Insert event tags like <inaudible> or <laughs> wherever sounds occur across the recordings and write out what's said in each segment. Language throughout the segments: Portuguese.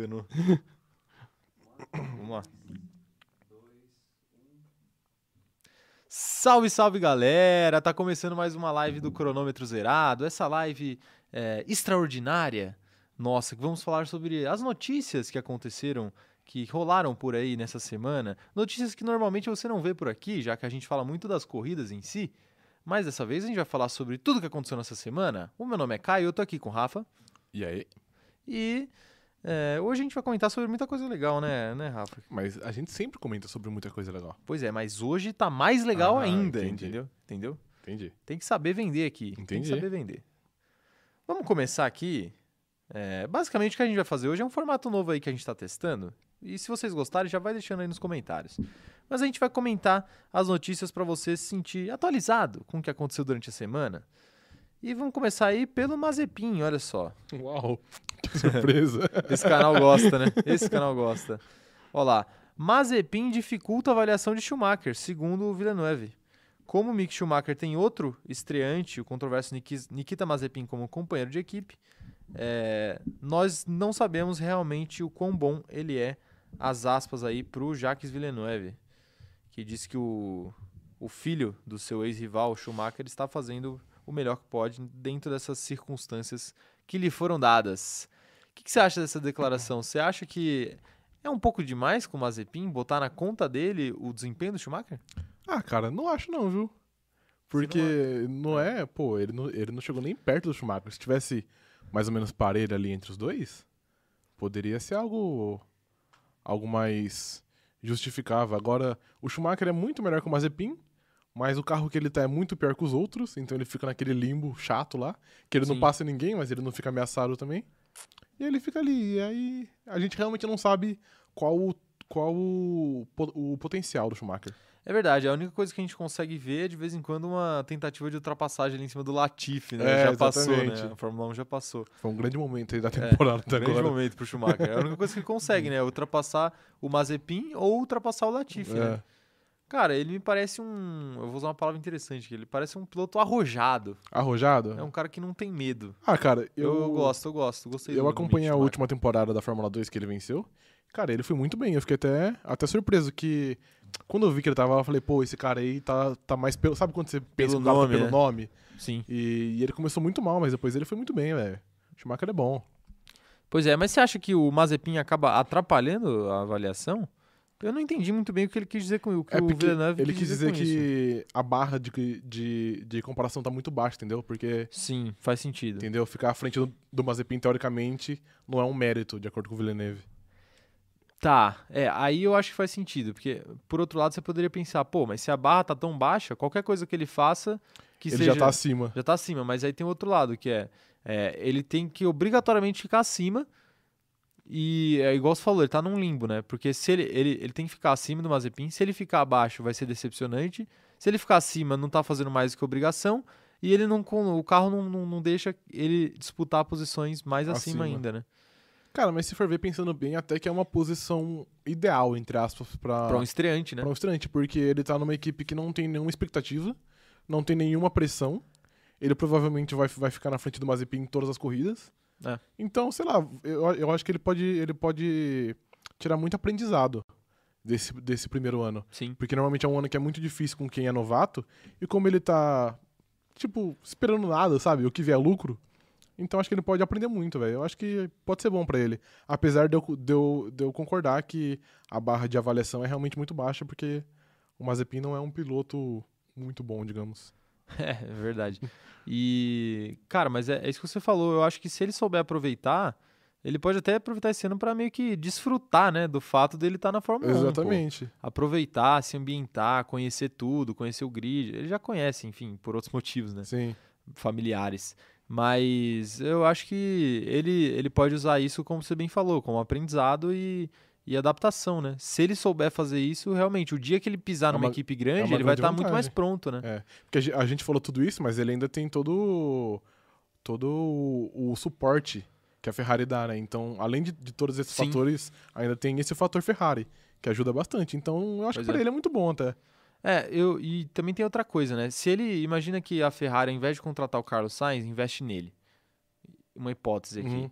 enganou. Vamos lá. Salve, salve galera! Tá começando mais uma live do Cronômetro Zerado. Essa live é, extraordinária, nossa, que vamos falar sobre as notícias que aconteceram, que rolaram por aí nessa semana. Notícias que normalmente você não vê por aqui, já que a gente fala muito das corridas em si. Mas dessa vez a gente vai falar sobre tudo que aconteceu nessa semana. O meu nome é Caio, eu tô aqui com o Rafa. E aí? E é, hoje a gente vai comentar sobre muita coisa legal, né, né, Rafa? Mas a gente sempre comenta sobre muita coisa legal. Pois é, mas hoje tá mais legal Ah, ainda, entendi. entendeu? Entendeu? Entendi. Tem que saber vender aqui. Tem que Entendi. saber vender. Vamos começar aqui. É, basicamente, o que a gente vai fazer hoje é um formato novo aí que a gente está testando. E se vocês gostarem, já vai deixando aí nos comentários. Mas a gente vai comentar as notícias para você se sentir atualizado com o que aconteceu durante a semana. E vamos começar aí pelo Mazepin, olha só. Uau, <laughs> que surpresa. <laughs> Esse canal gosta, né? Esse canal gosta. Olha lá. Mazepin dificulta a avaliação de Schumacher, segundo o Villeneuve. Como o Mick Schumacher tem outro estreante, o controverso Niki- Nikita Mazepin, como companheiro de equipe, é, nós não sabemos realmente o quão bom ele é, as aspas aí, pro Jacques Villeneuve, que disse que o, o filho do seu ex-rival, Schumacher, está fazendo o melhor que pode dentro dessas circunstâncias que lhe foram dadas. O que, que você acha dessa declaração? Você acha que é um pouco demais com o Mazepin botar na conta dele o desempenho do Schumacher? ah, cara, não acho não, viu? Porque não é, pô, ele não, ele não chegou nem perto do Schumacher. Se tivesse mais ou menos parelho ali entre os dois, poderia ser algo algo mais justificável. Agora, o Schumacher é muito melhor que o Mazepin, mas o carro que ele tá é muito pior que os outros, então ele fica naquele limbo chato lá, que ele Sim. não passa ninguém, mas ele não fica ameaçado também. E ele fica ali, e aí a gente realmente não sabe qual o, qual o, o potencial do Schumacher. É verdade, a única coisa que a gente consegue ver é de vez em quando uma tentativa de ultrapassagem ali em cima do Latifi, né? É, já passou, exatamente. né? A Fórmula 1 já passou. Foi um grande momento aí da temporada até É, Grande agora. momento pro Schumacher. É a única coisa que ele consegue, <laughs> né? Ultrapassar o Mazepin ou ultrapassar o Latifi, né? Cara, ele me parece um. Eu vou usar uma palavra interessante aqui. Ele parece um piloto arrojado. arrojado? É um cara que não tem medo. Ah, cara, Eu, eu, gosto, eu gosto. Gostei Eu acompanhei a última temporada da Fórmula 2 que ele venceu. Cara, ele foi muito bem. Eu fiquei até, até surpreso que. Quando eu vi que ele tava lá, eu falei, pô, esse cara aí tá, tá mais pelo. Sabe quando você pensa Pelo tá nome, pelo né? nome? Sim. E, e ele começou muito mal, mas depois ele foi muito bem, velho. O Schumacher é bom. Pois é, mas você acha que o Mazepin acaba atrapalhando a avaliação? Eu não entendi muito bem o que ele quis dizer com o que É o Villeneuve ele quis dizer isso. que a barra de, de, de comparação tá muito baixa, entendeu? Porque, Sim, faz sentido. entendeu? Ficar à frente do, do Mazepin, teoricamente, não é um mérito, de acordo com o Villeneuve. Tá, é, aí eu acho que faz sentido, porque por outro lado você poderia pensar, pô, mas se a barra tá tão baixa, qualquer coisa que ele faça que ele seja já tá acima. já tá acima, mas aí tem outro lado, que é, é, ele tem que obrigatoriamente ficar acima e é igual você falou, ele tá num limbo, né? Porque se ele, ele, ele tem que ficar acima do Mazepin, se ele ficar abaixo vai ser decepcionante, se ele ficar acima não tá fazendo mais do que obrigação e ele não o carro não, não, não deixa ele disputar posições mais acima, Acima. ainda, né? Cara, mas se for ver pensando bem, até que é uma posição ideal, entre aspas, pra, Pra um estreante, né? pra um estreante, porque ele tá numa equipe que não tem nenhuma expectativa, não tem nenhuma pressão. Ele provavelmente vai, vai ficar na frente do Mazepin em todas as corridas. É. Então, sei lá, eu, eu acho que ele pode, ele pode tirar muito aprendizado desse, desse primeiro ano. Sim. Porque normalmente é um ano que é muito difícil com quem é novato. E como ele tá, tipo, esperando nada, sabe? O que vier é lucro. Então acho que ele pode aprender muito, velho. Eu acho que pode ser bom pra ele. Apesar de eu, de, eu, de eu concordar que a barra de avaliação é realmente muito baixa, porque o Mazepin não é um piloto muito bom, digamos. <laughs> É, é verdade. E, cara, mas é, é isso que você falou. Eu acho que se ele souber aproveitar, ele pode até aproveitar esse ano pra meio que desfrutar, né, do fato dele estar na Fórmula 1. pô. Exatamente. Aproveitar, se ambientar, conhecer tudo, conhecer o grid. Ele já conhece, enfim, por outros <laughs> motivos, né, Sim. familiares. Mas eu acho que ele, ele pode usar isso, como você bem falou, como aprendizado e, e adaptação, né? Se ele souber fazer isso, realmente, o dia que ele pisar É numa uma- equipe grande, uma ele vai grande estar muito mais pronto, né? É. Porque a ge- a gente falou tudo isso, mas ele ainda tem todo, todo o, o suporte que a Ferrari dá, né? Então, além de, de todos esses Sim. fatores, ainda tem esse fator Ferrari, que ajuda bastante. Então, eu acho Pois que pra é. ele é muito bom até. É, eu, e também tem outra coisa, né? Se ele imagina que a Ferrari, ao invés de contratar o Carlos Sainz, investe nele. Uma hipótese aqui. Uhum.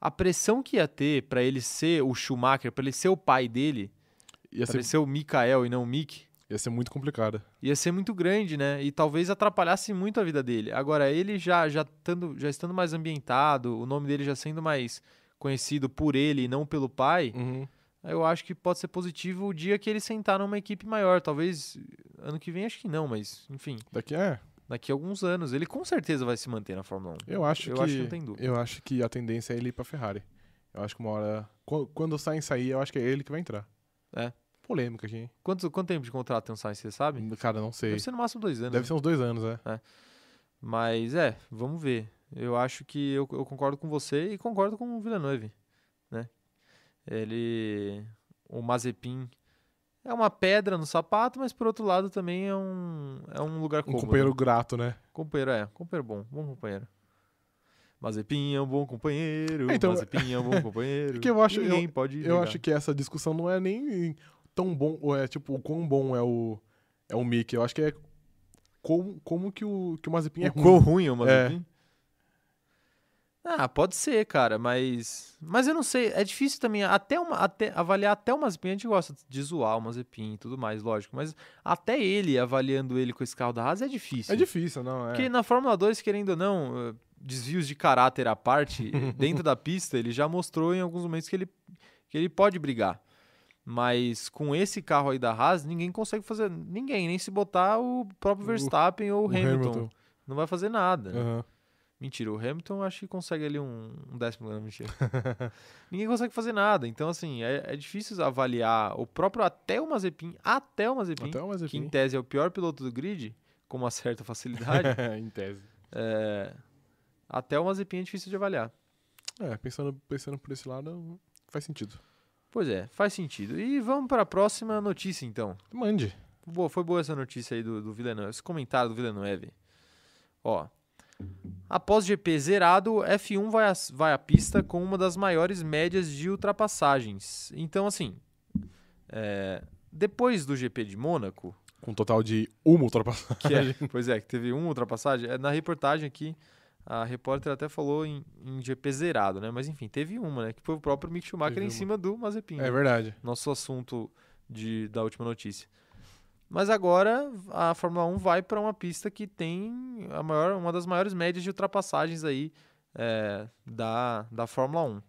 A pressão que ia ter pra ele ser o Schumacher, pra ele ser o pai dele, Ia pra ser, ele ser o Mikael e não o Mick, ia ser muito complicado. ia ser muito grande, né? E talvez atrapalhasse muito a vida dele. Agora, ele já, já, tando, já estando mais ambientado, o nome dele já sendo mais conhecido por ele e não pelo pai, Uhum. eu acho que pode ser positivo o dia que ele sentar numa equipe maior. Talvez ano que vem, acho que não, mas enfim, Daqui é. Daqui a alguns anos. Ele com certeza vai se manter na Fórmula 1. Eu acho Eu que. acho que não tem dúvida. Eu acho que a tendência é ele ir pra Ferrari. Eu acho que uma hora. qu- Quando o Sainz sair, eu acho que é ele que vai entrar. É. Polêmica aqui, hein? Quanto, quanto tempo de contrato tem o Sainz, você sabe? Cara, não sei. Deve ser no máximo dois anos. Deve né? ser uns dois anos, é. Mas é, vamos ver. Eu acho que eu, eu concordo com você e concordo com o Villeneuve, né? Ele, o Mazepin é uma pedra no sapato, mas por outro lado também é um, é um lugar Um companheiro grato, né? Companheiro, é, companheiro bom, bom companheiro. Mazepin é um bom companheiro, É, então- Mazepin é um bom <laughs> companheiro. Porque eu acho- Ninguém pode Eu acho que essa discussão não é nem tão bom, ou é tipo, o quão bom é o, é o Mickey. Eu acho que é como, como que, o, que o Mazepin é o quão ruim. ruim é o Mazepin? Ah, pode ser, cara, mas. Mas eu não sei, é difícil também. Até, uma, até avaliar até o Mazepin, a gente gosta de zoar o Mazepin e tudo mais, lógico. Mas até ele, avaliando ele com esse carro da Haas, é difícil. É difícil, não, é. Porque na Fórmula 2, querendo ou não, eh, desvios de caráter à parte, <laughs> dentro da pista, ele já mostrou em alguns momentos que ele, que ele pode brigar. Mas com esse carro aí da Haas, ninguém consegue fazer. Ninguém, nem se botar o próprio O- Verstappen ou o Hamilton. Hamilton. Não vai fazer nada. né? Aham. Mentira, o Hamilton acho que consegue ali um, um décimo lugar, mentira. <laughs> Ninguém consegue fazer nada. Então, assim, é, é difícil avaliar o próprio até o Mazepin, até o Mazepin, Até o que em Mazepin. tese é o pior piloto do grid, com uma certa facilidade, <laughs> em tese. é, até o Mazepin é difícil de avaliar. É, pensando, pensando por esse lado, faz sentido. Pois é, faz sentido. E vamos para a próxima notícia, então. Mande. Boa, foi boa essa notícia aí do, do Villeneuve, esse comentário do Villeneuve. Ó, após GP zerado, F1 vai, à- vai à pista com uma das maiores médias de ultrapassagens. Então, assim, é, depois do GP de Mônaco, Com um total de uma ultrapassagem. é, pois é, que teve uma ultrapassagem, é, na reportagem aqui, a repórter até falou em, em GP zerado, né? Mas enfim, teve uma, né? Que foi o próprio Mick Schumacher Teve em uma. cima do Mazepin. né? É verdade. nosso assunto de, da última notícia. Mas agora a Fórmula 1 vai para uma pista que tem a maior, uma das maiores médias de ultrapassagens aí é, da, da Fórmula 1. O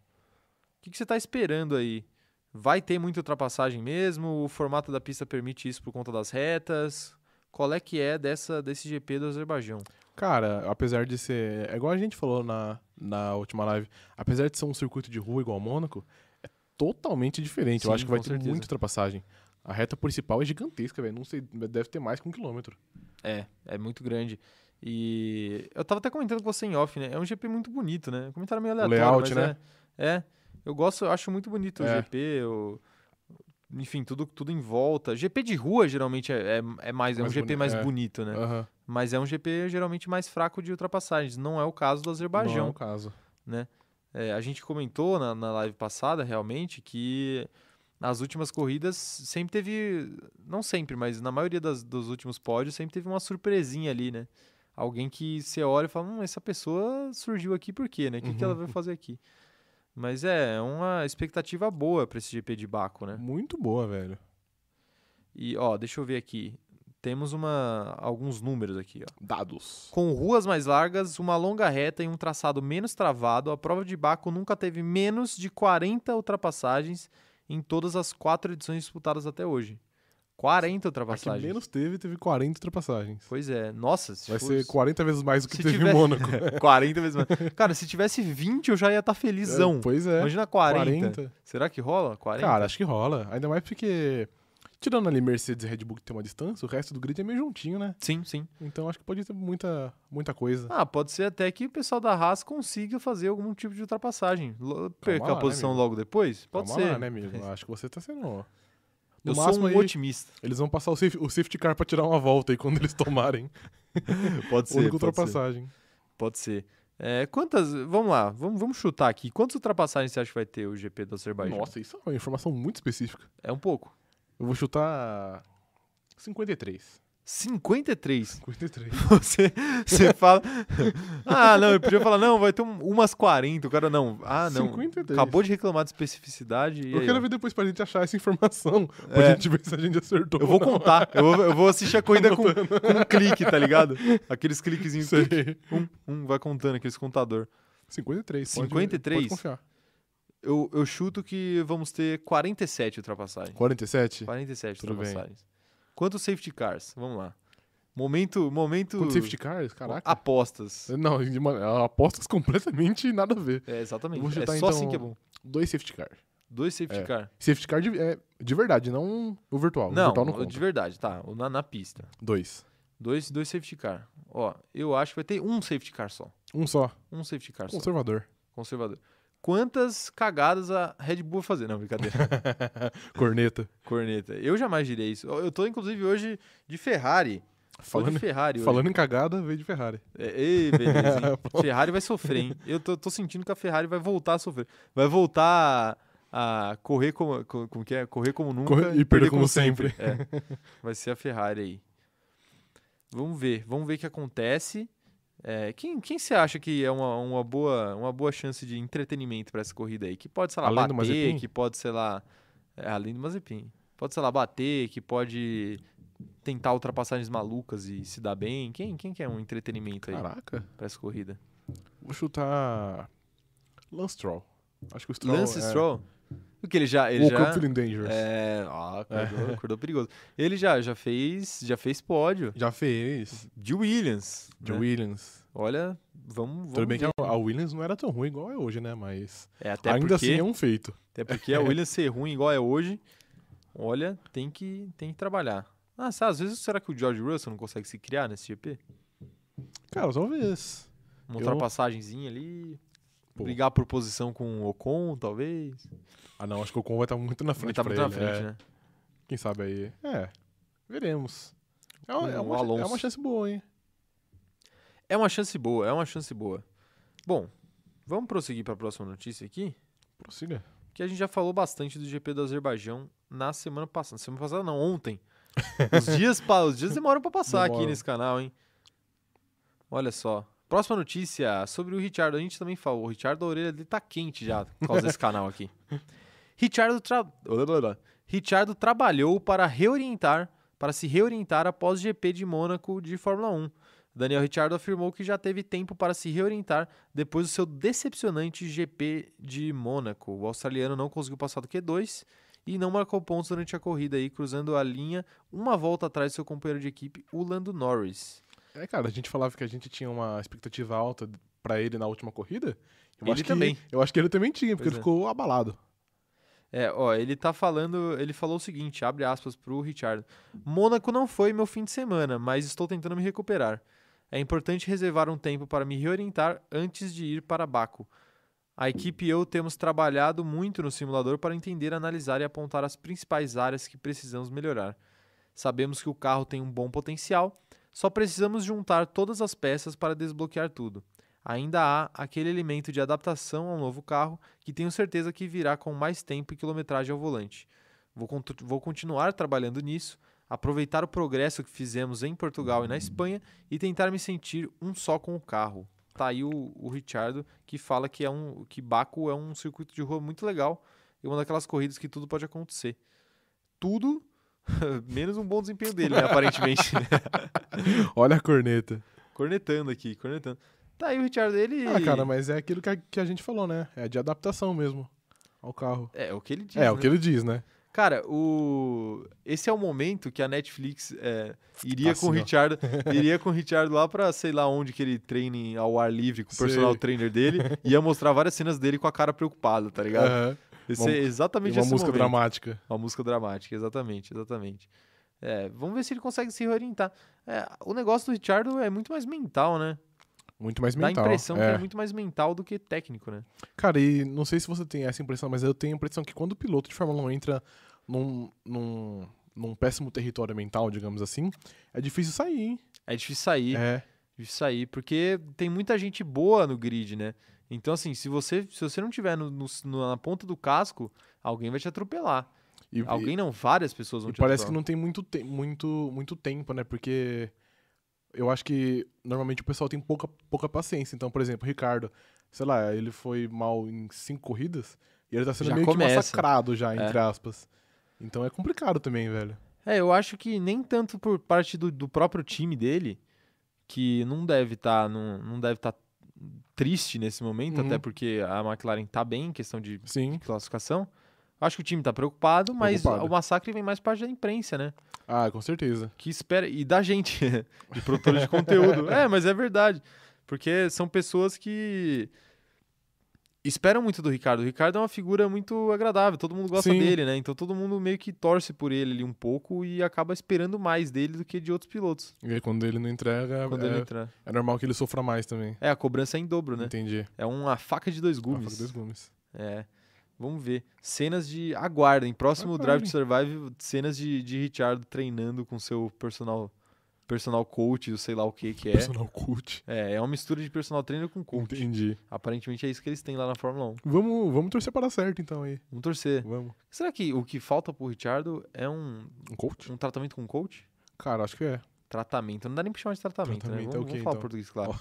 que, que você está esperando aí? Vai ter muita ultrapassagem mesmo? O formato da pista permite isso por conta das retas? Qual é que é dessa, desse GP do Azerbaijão? Cara, apesar de ser. É igual a gente falou na, na última live. Apesar de ser um circuito de rua igual ao Mônaco, é totalmente diferente. Eu Sim, acho que vai ter certeza. muita ultrapassagem. A reta principal é gigantesca, velho. Não sei, deve ter mais que um quilômetro. É, é muito grande. E eu tava até comentando com você em off, né? É um GP muito bonito, né? Um comentário meio aleatório, layout, mas né? É, é. Eu gosto, eu acho muito bonito o É. GP, o, enfim, tudo, tudo em volta. GP de rua geralmente é, é, é mais, é um Mais GP boni- mais é. bonito, né? Aham. Mas é um GP geralmente mais fraco de ultrapassagens. Não é o caso do Não é Azerbaijão. o caso. É, a gente comentou na, na live passada, realmente, que nas últimas corridas sempre teve. Não sempre, mas na maioria das, dos últimos pódios sempre teve uma surpresinha ali, né? Alguém que você olha e fala, hum, essa pessoa surgiu aqui por quê, né? O que, que ela Uhum. vai fazer aqui? Mas é, é uma expectativa boa para esse GP de Baco, né? Muito boa, velho. E, ó, deixa eu ver aqui. Temos uma, alguns números aqui, ó. Dados. Com ruas mais largas, uma longa reta e um traçado menos travado, a prova de Baco nunca teve menos de 40 ultrapassagens em todas as quatro edições disputadas até hoje. 40 A que ultrapassagens. menos teve, teve 40 ultrapassagens. Pois é. Nossa, se Vai fosse- ser 40 vezes mais do que se teve tiver- em Mônaco. <laughs> 40 vezes mais. Cara, se tivesse 20, eu já ia estar felizão. É, pois é. Imagina 40. 40. Será que rola? 40? Cara, acho que rola. Ainda mais porque, tirando ali Mercedes e Red Bull que tem uma distância, o resto do grid é meio juntinho, né? Sim, sim. Então acho que pode ter muita, muita coisa. Ah, pode ser até que o pessoal da Haas consiga fazer algum tipo de ultrapassagem. Lo- Perca lá, a né, posição amigo? logo depois? Pode Calma ser. lá, né, amigo? Acho que você tá sendo... <laughs> Eu No sou máximo um aí, otimista. eles vão passar o safety, o safety car pra tirar uma volta aí quando eles tomarem. <laughs> Pode <laughs> Única ultrapassagem. Pode ser. É, quantas. Vamos lá, vamos, vamos chutar aqui. Quantas ultrapassagens você acha que vai ter o GP do Azerbaijão? Nossa, isso é uma informação muito específica. É um pouco. Eu vou chutar 53. 53. 53. Você, você fala. Ah, não, eu podia falar, não, vai ter um- umas 40. O cara, não. Ah, não. 53. Acabou de reclamar de especificidade. Eu aí, quero ó. ver depois pra gente achar essa informação. Pra É. gente ver se a gente acertou. Eu vou contar. Eu vou, eu vou assistir a corrida com, com um clique, tá ligado? Aqueles cliquezinhos. Sei. Um, um, vai contando, aqueles contador. 53. pode- 53? Pode confiar. Eu, eu chuto que vamos ter 47 ultrapassagens. 47? 47 Tudo bem. ultrapassagens. Quantos safety cars? Vamos lá. Momento. momento Quantos safety cars? Caraca. Apostas. Não, uma- apostas completamente <laughs> nada a ver. É, exatamente. Vou É chutar, só então, assim que é bom. Dois safety cars. Dois safety É. car. Safety car de, é, de verdade, não o virtual. o Não, virtual não o de verdade, tá. o Na, na pista. Dois. Dois, dois safety car. Ó, eu acho que vai ter um safety car só. Um só. Um safety car só. Conservador. Conservador. Quantas cagadas a Red Bull vai fazer? Não, brincadeira. <laughs> Corneta. Corneta. Eu jamais direi isso. Eu tô, inclusive, hoje de Ferrari. Falando, de Ferrari hoje. falando em cagada, veio de Ferrari. É, ei, beleza? <laughs> Ferrari vai sofrer, hein? Eu tô, tô sentindo que a Ferrari vai voltar a sofrer. Vai voltar a, a correr como, co- como que é? Correr como nunca Correr- e perder como sempre. É. Vai ser a Ferrari aí. Vamos ver, vamos ver o que acontece. É, quem, quem você acha que é uma, uma, boa, uma boa chance de entretenimento para essa corrida aí? Que pode, sei lá, Além bater, que pode, sei lá. é, além do Mazepin. Pode, sei lá, bater, que pode tentar ultrapassagens malucas e se dar bem. Quem, quem que é um entretenimento aí Caraca. pra essa corrida? Vou chutar. Lance Stroll. Acho que o Stroll. Lance é... Stroll? Porque ele já. Ele Woke já dangerous. é, ah, acordou, É. acordou perigoso. Ele já, já fez já fez pódio Já fez. de Williams. De né? Williams. Olha, vamos, vamos Tudo bem que ver. a a Williams não era tão ruim igual é hoje, né? Mas É, até ainda porque, assim é um feito. até porque a Williams ser ruim igual é hoje, olha, tem que, tem que trabalhar. Ah, sabe, às vezes será que o George Russell não consegue se criar nesse GP? Cara, talvez. Uma Eu- ultrapassagenzinha ali, Pô. brigar por posição com o Ocon, talvez. Ah, não, acho que o Ocon vai estar muito na Vai frente estar pra muito na ele. frente, é. né? Quem sabe aí. É, veremos. É uma, é uma, é uma chance boa, hein? É uma chance boa, é uma chance boa. Bom, vamos prosseguir para a próxima notícia aqui, Prossiga. que a gente já falou bastante do GP do Azerbaijão na semana passada. Semana passada não, ontem. <laughs> Os dias, pa- os dias demoram para passar aqui Demoram. nesse canal, hein? Olha só. Próxima notícia sobre o Richard. A gente também falou. O Richard, a orelha dele tá quente já por causa desse <laughs> canal aqui. Richard, tra... Richard trabalhou para reorientar, para se reorientar após o GP de Mônaco de Fórmula 1. Daniel Ricciardo afirmou que já teve tempo para se reorientar depois do seu decepcionante GP de Mônaco. O australiano não conseguiu passar do Q2 e não marcou pontos durante a corrida aí, cruzando a linha uma volta atrás do seu companheiro de equipe, o Lando Norris. É, cara, a gente falava que a gente tinha uma expectativa alta pra ele na última corrida. Eu Ele acho que- também. eu acho que ele também tinha, porque Pois ele é. ficou abalado. É, ó, ele tá falando, ele falou o seguinte, abre aspas pro Richard. Mônaco não foi meu fim de semana, mas estou tentando me recuperar. É importante reservar um tempo para me reorientar antes de ir para Baco. A equipe e eu temos trabalhado muito no simulador para entender, analisar e apontar as principais áreas que precisamos melhorar. Sabemos que o carro tem um bom potencial, só precisamos juntar todas as peças para desbloquear tudo. Ainda há aquele elemento de adaptação ao novo carro que tenho certeza que virá com mais tempo e quilometragem ao volante. Vou, contu- vou continuar trabalhando nisso, aproveitar o progresso que fizemos em Portugal e na Espanha e tentar me sentir um só com o carro. Tá aí o, o Richardo que fala que é um que Baku é um circuito de rua muito legal e uma daquelas corridas que tudo pode acontecer. Tudo <laughs> menos um bom desempenho dele, né, aparentemente. <laughs> <laughs> Olha a corneta. cornetando aqui, cornetando. Tá aí o Richard ele Ah, cara, mas é aquilo que a, que a gente falou, né? É de adaptação mesmo ao carro. é o que ele diz. é, né? o que ele diz, né? Cara, o... esse é o momento que a Netflix é, iria Assim, com o ó. Richard, <laughs> iria com o Richard lá pra sei lá onde que ele treine ao ar livre com o Sei. personal trainer dele <laughs> ia mostrar várias cenas dele com a cara preocupada, tá ligado? Aham. Esse Uma- é exatamente uma esse música momento. dramática. Uma música dramática, exatamente, exatamente. É, vamos ver se ele consegue se reorientar. É, o negócio do Richard é muito mais mental, né? Muito mais Dá a mental. impressão que é. é muito mais mental do que técnico, né? Cara, e não sei se você tem essa impressão, mas eu tenho a impressão que quando o piloto de Fórmula 1 entra num, num, num péssimo território mental, digamos assim, é difícil sair, hein? É difícil sair. É. Isso aí, porque tem muita gente boa no grid, né? Então, assim, se você, se você não tiver no- no- na ponta do casco, alguém vai te atropelar. E, Alguém não, várias pessoas vão e te parece que não tem muito, te muito, muito tempo, né? Porque eu acho que normalmente o pessoal tem pouca, pouca paciência. Então, por exemplo, o Ricardo, sei lá, ele foi mal em cinco corridas e ele tá sendo Já meio começa. que massacrado já, É. entre aspas. Então é complicado também, velho. É, eu acho que nem tanto por parte do, do próprio time dele, que não deve estar não, não deve tá triste nesse momento, Uhum. até porque a McLaren tá bem em questão de Sim. classificação. Acho que o time tá preocupado, mas Preocupado. o massacre vem mais parte da imprensa, né? Ah, com certeza. Que espera. E da gente, <laughs> de produtores de conteúdo. <laughs> É, mas é verdade. Porque são pessoas que esperam muito do Ricardo. O Ricardo é uma figura muito agradável, todo mundo gosta Sim. dele, né? Então todo mundo meio que torce por ele ali um pouco e acaba esperando mais dele do que de outros pilotos. E aí, quando ele não entrega, Quando é, ele entra. é normal que ele sofra mais também. É, a cobrança é em dobro, né? Entendi. É uma faca de dois gumes. faca dois gumes. É. Vamos ver. Cenas de. Aguardem. Próximo Drive to. Survive, cenas de, de Richard treinando com seu personal, personal coach, sei lá o que que é. Personal coach. É, é uma mistura de personal trainer com coach. Entendi. Aparentemente é isso que eles têm lá na Fórmula 1. Vamos, vamos torcer para dar certo então aí. Vamos torcer. Vamos. Será que o que falta pro Richardo é um, Um coach? um tratamento com coach? Cara, acho que é. Tratamento. Não dá nem pra chamar de tratamento, Tratamento né? é Vamos, o quê, vamos falar então? português, claro.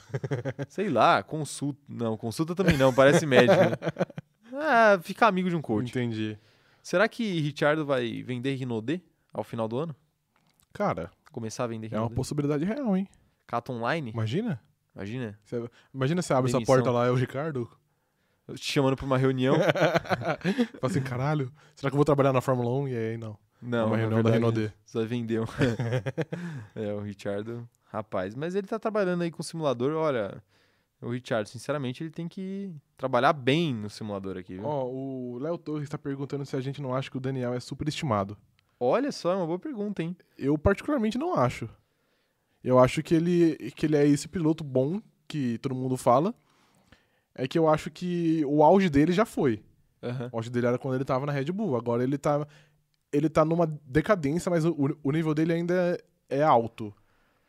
Sei lá, consulta. Não, consulta também não, parece médico. Né? <laughs> Ah, ficar amigo de um coach. Entendi. Será que Richardo vai vender Rinodê ao final do ano? Cara, Começar a vender é uma possibilidade real, hein? Cata online? Imagina. Imagina. Você- imagina você abre essa Demissão. porta lá, é o Ricardo. Eu te chamando pra uma reunião. <laughs> Fala assim, caralho, será que eu vou trabalhar na Fórmula 1? E aí, não. Não, uma na reunião da verdade, Renault. Só vendeu. é, o Richardo, rapaz. Mas ele tá trabalhando aí com o simulador. Olha, o Richard, sinceramente, ele tem que trabalhar bem no simulador aqui? Ó, o Léo Torres tá perguntando se a gente não acha que o Daniel é superestimado. Olha só, é uma boa pergunta, hein? Eu particularmente não acho. Eu acho que ele, que ele é esse piloto bom que todo mundo fala. É que eu acho que o auge dele já foi. Aham. O auge dele era quando ele tava na Red Bull. Agora ele tá, ele tá numa decadência, mas o, o nível dele ainda é alto.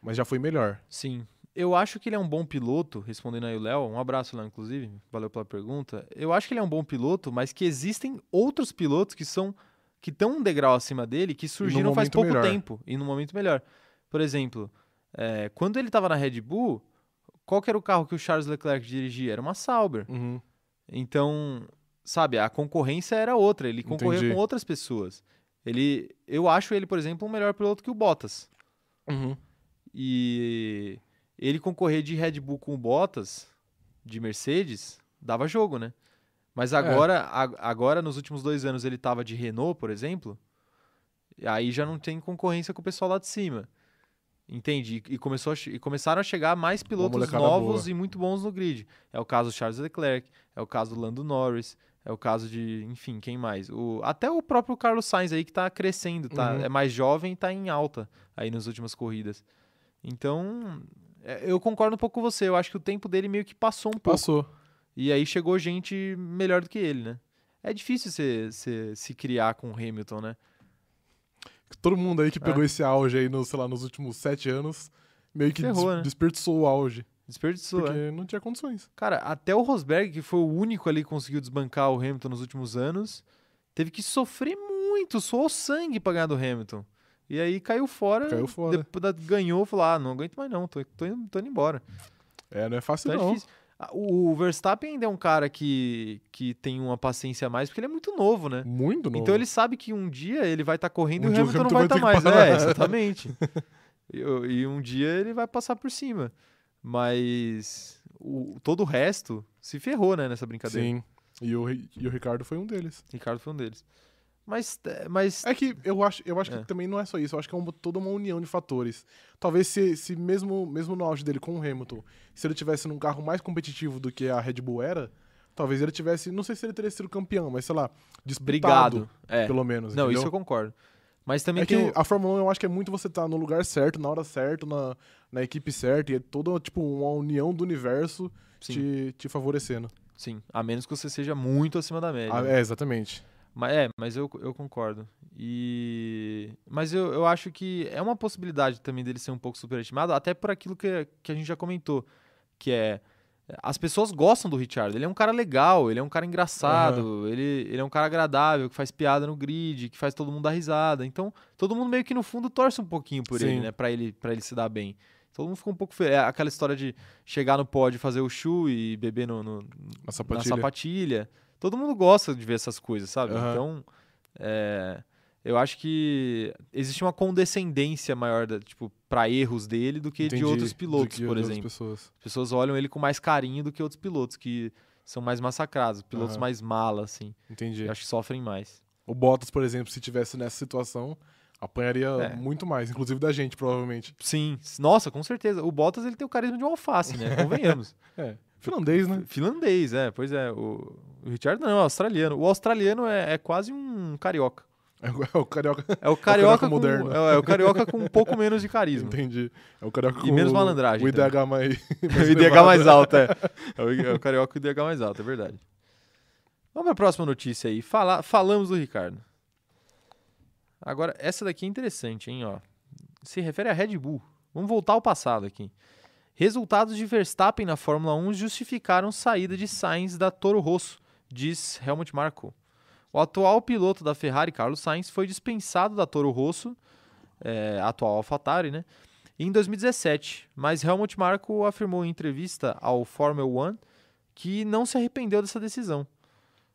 Mas já foi melhor. Sim. Eu acho que ele é um bom piloto, respondendo aí o Léo. Um abraço, Léo, inclusive. Valeu pela pergunta. Eu acho que ele é um bom piloto, mas que existem outros pilotos que são que estão um degrau acima dele, que surgiram faz pouco melhor. tempo e no momento melhor. Por exemplo, é, quando ele estava na Red Bull, qual que era o carro que o Charles Leclerc dirigia? Era uma Sauber. Uhum. Então, sabe, a concorrência era outra. Ele concorria Entendi. com outras pessoas. Ele, eu acho ele, por exemplo, um melhor piloto que o Bottas. Uhum. E ele concorrer de Red Bull com Bottas, de Mercedes, dava jogo, né? Mas agora, a- agora nos últimos dois anos, ele tava de Renault, por exemplo, e aí já não tem concorrência com o pessoal lá de cima. Entende? E, começou a e começaram a chegar mais pilotos novos boa. e muito bons no grid. É o caso do Charles Leclerc, é o caso do Lando Norris, é o caso de, enfim, quem mais? O, até o próprio Carlos Sainz aí que tá crescendo, tá? Uhum. É mais jovem e tá em alta aí nas últimas corridas. Então, é, eu concordo um pouco com você. Eu acho que o tempo dele meio que passou um pouco. Passou. E aí chegou gente melhor do que ele, né? É difícil você você se criar com o Hamilton, né? Todo mundo aí que É. pegou esse auge aí, no, sei lá, nos últimos sete anos, meio que Ferrou, des- né? desperdiçou o auge. Desperdiçou, porque né? não tinha condições. Cara, até o Rosberg, que foi o único ali que conseguiu desbancar o Hamilton nos últimos anos, teve que sofrer muito, suou sangue pra ganhar do Hamilton. E aí caiu fora. Caiu fora. Depois da- ganhou, falou: ah, não aguento mais não, tô, tô, indo, tô indo embora. É, não é fácil Então é não. difícil. Ah, O Verstappen ainda é um cara que, que tem uma paciência a mais, porque ele é muito novo, né? Muito novo. Então ele sabe que um dia ele vai estar correndo Um e o dia o Hamilton não Hamilton vai estar ter mais. É, exatamente. <laughs> e, e um dia ele vai passar por cima. Mas o, todo o resto se ferrou, né, nessa brincadeira. Sim. E o, e o Ricardo foi um deles. Ricardo foi um deles. Mas, mas É que eu acho, eu acho É. que também não é só isso. Eu acho que é uma- toda uma união de fatores. Talvez se, se mesmo, mesmo no auge dele com o Hamilton, se ele tivesse num carro mais competitivo do que a Red Bull era, talvez ele tivesse, não sei se ele teria sido campeão, mas sei lá, disputado, obrigado. É. pelo menos. Não, entendeu? isso eu concordo. Mas também É que o- a Fórmula 1 eu acho que é muito você estar no lugar certo, na hora certa, na, na equipe certa, e é toda tipo uma união do universo Sim, te, te favorecendo. sim. A menos que você seja muito acima da média. Ah, né? é, exatamente. Mas, é, mas eu, eu concordo. E... Mas eu, eu acho que é uma possibilidade também dele ser um pouco superestimado, até por aquilo que, que a gente já comentou, que é as pessoas gostam do Richard. Ele é um cara legal, ele é um cara engraçado, ele, ele é um cara agradável, que faz piada no grid, que faz todo mundo dar risada. Então, todo mundo meio que no fundo torce um pouquinho por ele, Sim. né? Pra ele, pra ele se dar bem. Todo mundo fica um pouco. É aquela história de chegar no pódio, fazer o chu e beber no, no- Na na sapatilha. Todo mundo gosta de ver essas coisas, sabe? Aham. Então, é, eu acho que existe uma condescendência maior, da, tipo, para erros dele do que de Entendi, outros do pilotos, por de exemplo. pessoas. As pessoas olham ele com mais carinho do que outros pilotos que são mais massacrados, pilotos Aham. mais mala, assim. Entendi. Eu acho que sofrem mais. O Bottas, por exemplo, se tivesse nessa situação, apanharia É. muito mais, inclusive da gente, provavelmente. Sim, nossa, com certeza. O Bottas ele tem o carisma de um alface, né? <laughs> Convenhamos. É. Finlandês, né? Finlandês, é, pois é. O, o Richard não, é australiano. O australiano é, é quase um carioca. <laughs> É o- é o carioca. É o carioca, carioca com, moderno. É, é o carioca com um pouco menos de carisma. Entendi. É o carioca E com menos o- malandragem O IDH <laughs> mais. o IDH mais alto, é. <laughs> É o, é o carioca com o IDH mais alto, é verdade. Vamos para a próxima notícia aí. Fala, falamos do Ricardo. Agora, essa daqui é interessante, hein? Ó. Se refere a Red Bull. Vamos voltar ao passado aqui. Resultados de Verstappen na Fórmula 1 justificaram saída de Sainz da Toro Rosso, diz Helmut Marko. O atual piloto da Ferrari, Carlos Sainz, foi dispensado da Toro Rosso, é, atual AlphaTauri, né? em 2017, mas Helmut Marko afirmou em entrevista ao Formula One que não se arrependeu dessa decisão.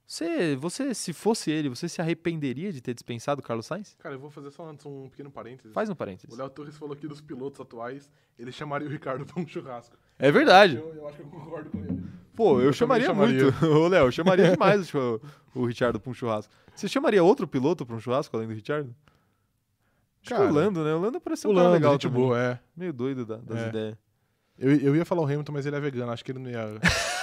Você, você, se fosse ele, você se arrependeria de ter dispensado o Carlos Sainz? Cara, eu vou fazer só antes um pequeno parênteses. Faz um O parênteses. Léo Torres falou aqui dos pilotos atuais, ele chamaria o Ricardo <laughs> pra um churrasco. É verdade. Eu, eu acho que eu concordo com ele. Pô, eu, Eu chamaria, chamaria. muito. <laughs> Ô, Léo, eu chamaria demais o, o Richard pra um churrasco. Você chamaria outro piloto pra um churrasco além do Richard? Acho que Cara, o Lando, né? O Lando parece ser O um cara legal gente também. boa, é. Meio doido da- das É. ideias. Eu, eu ia falar o Hamilton, mas ele é vegano, acho que ele não ia,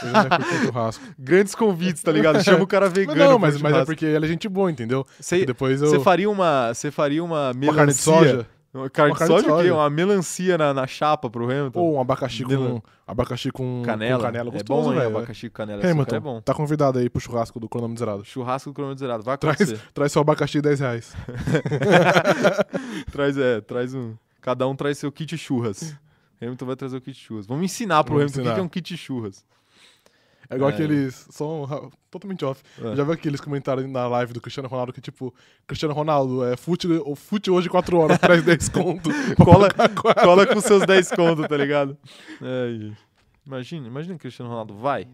ele não ia curtir churrasco. <laughs> Grandes convites, tá ligado? Chama o cara vegano. não, um mas, mas é porque ele é gente boa, entendeu? Você- Depois eu... Você faria uma, você faria uma melancia, Uma carne de soja? Uma carne Uma de carne de soja, o quê? Uma melancia na, na chapa pro Hamilton. Ou um abacaxi Mela- com, abacaxi com canela. com canela é gostoso, bom, hein? velho. Abacaxi com canela. Hamilton, é bom. tá convidado aí pro churrasco do cronômetro zerado. Churrasco do cronômetro zerado. Vai Traz, acontecer. traz seu abacaxi de 10 reais. <laughs> traz, é, traz um. Cada um traz seu kit churras. Hamilton vai trazer o kit churras. Vamos ensinar pro Vamos Hamilton o que que é um kit churras. É igual É. aqueles. Só um ra- totalmente off. É. Já viu aqueles comentários na live do Cristiano Ronaldo que, tipo, Cristiano Ronaldo, é fute, o fute hoje 4 horas, traz 10 conto. Cola, cola com seus 10 contos, tá ligado? É, imagina, imagina o Cristiano Ronaldo. Vai.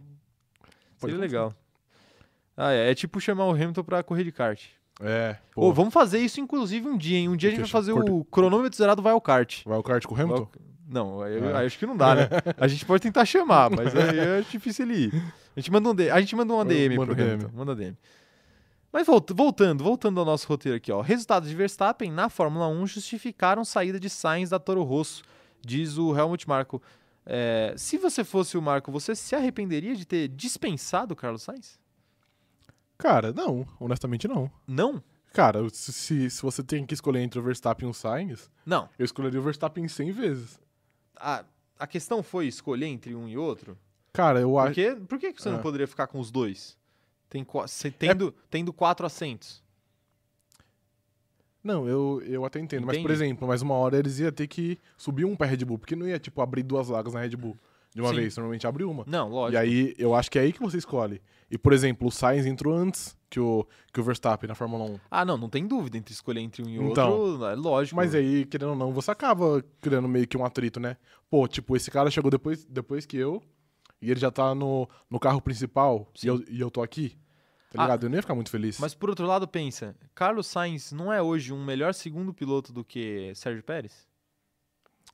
Pode Seria legal. Ah, é, é tipo chamar o Hamilton pra correr de kart. É, Pô, pô. vamos fazer isso, inclusive, um dia, hein? Um dia a gente vai fazer o cronômetro zerado vai ao kart. Vai o kart com o Hamilton? Vai ao- Não, aí, aí acho que não dá, né? A gente pode tentar chamar, <laughs> mas aí é difícil ele ir. A gente manda, um D- a gente manda uma DM Manda pro DM. Hamilton. Manda DM. Mas volt- voltando, voltando ao nosso roteiro aqui, ó. Resultados de Verstappen na Fórmula 1 justificaram saída de Sainz da Toro Rosso, diz o Helmut Marko. É, se você fosse o Marco, você se arrependeria de ter dispensado o Carlos Sainz? Cara, não. Honestamente, não. Não? Cara, se, se, se você tem que escolher entre o Verstappen e o Sainz, Não. eu escolheria o Verstappen 100 vezes. A, a questão foi escolher entre um e outro? Cara, eu acho. Por, quê? Por que que você não Ah. poderia ficar com os dois? Tem, qua- cê- tendo, tendo quatro assentos. Não, eu, eu até entendo. Mas, por exemplo, mais uma hora eles iam ter que subir um pra Red Bull, porque não ia, tipo, abrir duas vagas na Red Bull de uma Sim. vez. Normalmente abre uma. Não, lógico. E aí, eu acho que é aí que você escolhe. E, por exemplo, o Sainz entrou antes que o, que o Verstappen na Fórmula 1. Ah, não, não tem dúvida entre escolher entre um e Então. outro. É lógico. Mas aí, querendo ou não, você acaba criando meio que um atrito, né? Pô, tipo, esse cara chegou depois, depois que eu, e ele já tá no, no carro principal, e eu, e eu tô aqui. Tá Ah, ligado? eu não ia ficar muito feliz. Mas por outro lado, pensa: Carlos Sainz não é hoje um melhor segundo piloto do que Sérgio Pérez?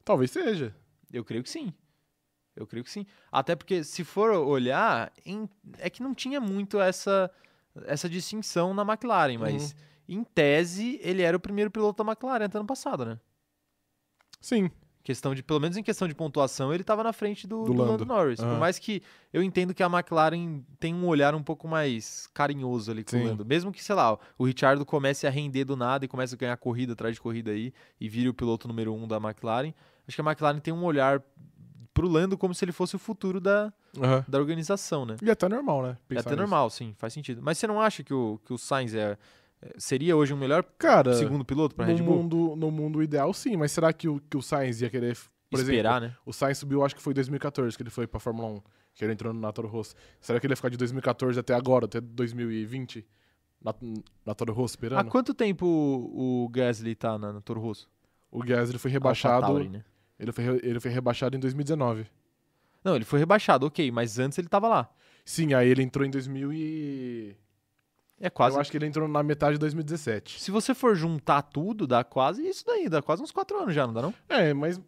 Talvez seja. Eu creio que sim. Eu creio que sim. Até porque, se for olhar, é que não tinha muito essa, essa distinção na McLaren, mas Uhum. em tese ele era o primeiro piloto da McLaren até ano passado, né? Sim. Questão de, pelo menos em questão de pontuação, ele estava na frente do, Do do Lando Lando. Norris. Por Aham. mais que eu entendo que a McLaren tem um olhar um pouco mais carinhoso ali com o Sim. Lando. Mesmo que, sei lá, o Richardo comece a render do nada e comece a ganhar corrida atrás de corrida aí e vire o piloto número um da McLaren. Acho que a McLaren tem um olhar pro Lando como se ele fosse o futuro da, Aham. da organização, né? E até normal, né? É pensar até nisso. normal, sim, faz sentido. Mas você não acha que o, que o Sainz é, é- seria hoje um melhor Cara, segundo piloto para Red no Bull? mundo, no mundo ideal, sim. Mas será que o, que o Sainz ia querer... Por Esperar, exemplo, né? o Sainz subiu, acho que foi em 2014 que ele foi pra Fórmula 1. que ele entrou na Toro Rosso. Será que ele ia ficar de 2014 até agora, até 2020, na, na Toro Rosso Há esperando? quanto tempo o, o Gasly tá na, na Toro Rosso? O Gasly foi rebaixado, AlphaTauri, né? Ele, foi, ele foi rebaixado em 2019. Não, ele foi rebaixado, ok, mas antes ele tava lá. Sim, aí ele entrou em 2000 e... É quase. Eu acho que ele entrou na metade de 2017. Se você for juntar tudo, dá quase isso daí, dá quase uns quatro anos já, não dá não? É, mas...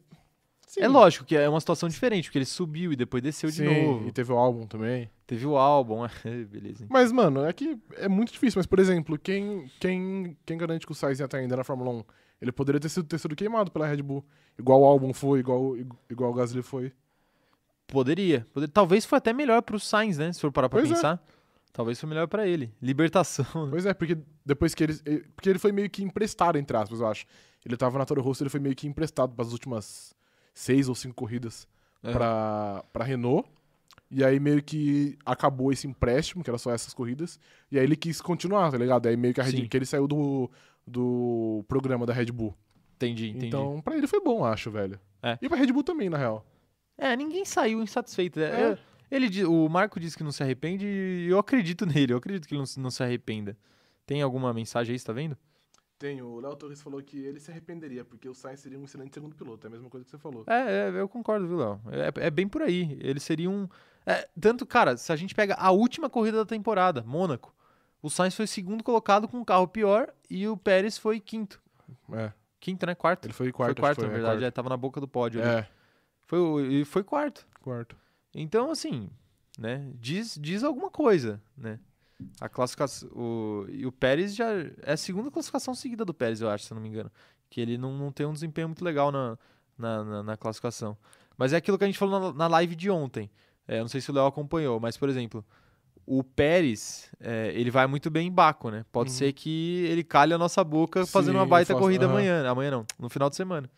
Sim. É lógico que é uma situação diferente, porque ele subiu e depois desceu de Sim, novo. e teve o álbum também. Teve o álbum, <laughs> é, beleza. hein? Mas, mano, é que é muito difícil. Mas, por exemplo, quem, quem, quem garante que o Sainz ia estar ainda na Fórmula 1? Ele poderia ter sido, ter sido queimado pela Red Bull. Igual o álbum foi, igual, igual o Gasly foi. Poderia, poderia. Talvez foi até melhor pro Sainz, né? Se for parar pra Pois é. pensar. Talvez foi melhor pra ele. Libertação. né? <laughs> Pois é, porque depois que ele. ele- Porque ele foi meio que emprestado, entre aspas, eu acho. Ele tava na Toro Rosso, ele foi meio que emprestado para as últimas seis ou cinco corridas É. pra, pra Renault. E aí meio que acabou esse empréstimo, que era só essas corridas. E aí ele quis continuar, tá ligado? Aí meio que, a Red- Sim. que ele saiu do, do programa da Red Bull. Entendi, entendi. Então, pra ele foi bom, acho, velho. É. E pra Red Bull também, na real. É, ninguém saiu insatisfeito. né? É. Ele, o Marco disse que não se arrepende e eu acredito <laughs> nele. Eu acredito que ele não, se- não se arrependa. Tem alguma mensagem aí, você tá vendo? Tem, o Léo Torres falou que ele se arrependeria, porque o Sainz seria um excelente segundo piloto. É a mesma coisa que você falou. É, é, eu concordo, viu, Léo? É, é bem por aí. Ele seria um. é, tanto, cara, se a gente pega a última corrida da temporada, Mônaco, o Sainz foi segundo colocado com um carro pior e o Pérez foi quinto. É, Quinto, né? Quarto. ele foi foi quarto. quarto, acho na foi, verdade. É, É, tava na boca do pódio. ali. quarto. Foi, e foi quarto. é, quarto. Então, assim, né? Diz, diz alguma coisa, né? A classificação. O, e o Pérez já. É a segunda classificação seguida do Pérez, eu acho, se não me engano. Que ele não, não tem um desempenho muito legal na, na, na- na classificação. Mas é aquilo que a gente falou na, na live de ontem. É, não sei se o Léo acompanhou, mas, por exemplo, o Pérez, é, ele vai muito bem em Baco, né? Pode Uhum. ser que ele calhe a nossa boca fazendo uma Sim, baita faça- corrida aham. amanhã. Amanhã não, no final de semana.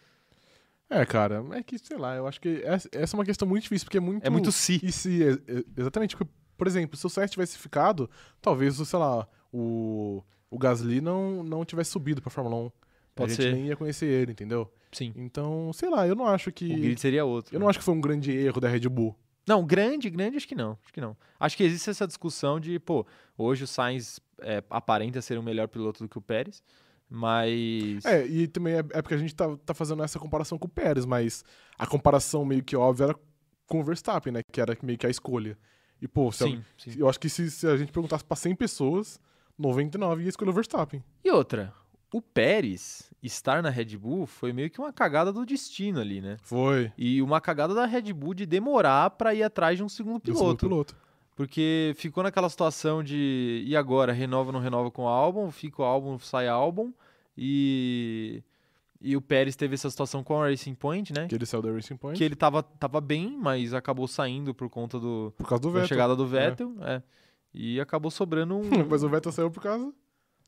É, cara, é que, sei lá, eu acho que essa é uma questão muito difícil, porque é muito. É muito si. E se, é- é- exatamente, porque, por exemplo, se o Sainz tivesse ficado, talvez, sei lá, o, o Gasly não, não tivesse subido pra Fórmula 1. Pode a gente ser. nem ia conhecer ele, entendeu? Sim. Então, sei lá, eu não acho que. O grid seria outro. Eu né? não acho que foi um grande erro da Red Bull. Não, grande, grande, acho que não. Acho que não. Acho que existe essa discussão de, pô, hoje o Sainz é, aparenta ser um melhor piloto do que o Pérez, mas. É, e também é, é porque a gente tá, tá fazendo essa comparação com o Pérez, mas a comparação meio que óbvia era com o Verstappen, né? Que era meio que a escolha. E, pô, sim, sim. eu acho que se, se a gente perguntasse pra 100 pessoas, 99 ia escolher o Verstappen. E outra, o Pérez estar na Red Bull foi meio que uma cagada do destino ali, né? Foi. E uma cagada da Red Bull de demorar pra ir atrás de um segundo E o segundo piloto. piloto. Porque ficou naquela situação de e agora, renova ou não renova com o álbum, fica o álbum, sai álbum. E, e o Pérez teve essa situação com a Racing Point, né? Que ele saiu da Racing Point. que ele tava, tava bem, mas acabou saindo por conta do, Por causa do da Vettel. chegada do Vettel. É. E acabou sobrando um. <laughs> Mas o Vettel saiu por causa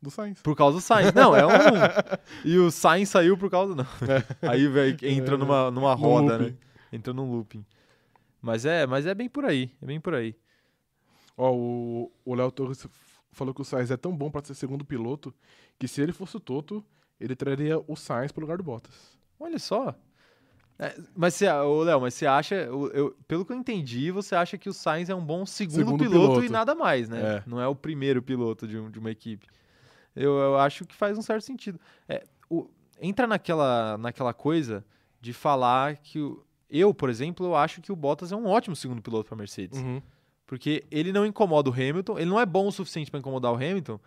do Sainz. por causa do Sainz. Não, é um. E o Sainz saiu por causa. Não. <laughs> Aí, velho, entra numa, numa Num roda, né? Entra num looping. Mas é, mas é bem por aí. É bem por aí. Ó, o o Léo Torres falou que o Sainz é tão bom pra ser segundo piloto que se ele fosse o Toto, ele traria o Sainz pro lugar do Bottas. Olha só. É, mas você, Léo, mas você acha, eu, eu- pelo que eu entendi, você acha que o Sainz é um bom segundo, Segundo piloto, e piloto. nada mais, né? É. Não é o primeiro piloto de, um- de uma equipe. Eu, eu acho que faz um certo sentido. É, o- entra naquela, naquela coisa de falar que o- eu, por exemplo, eu acho que o Bottas é um ótimo segundo piloto para Mercedes. Uhum. Porque ele não incomoda o Hamilton, ele não é bom o suficiente para incomodar o Hamilton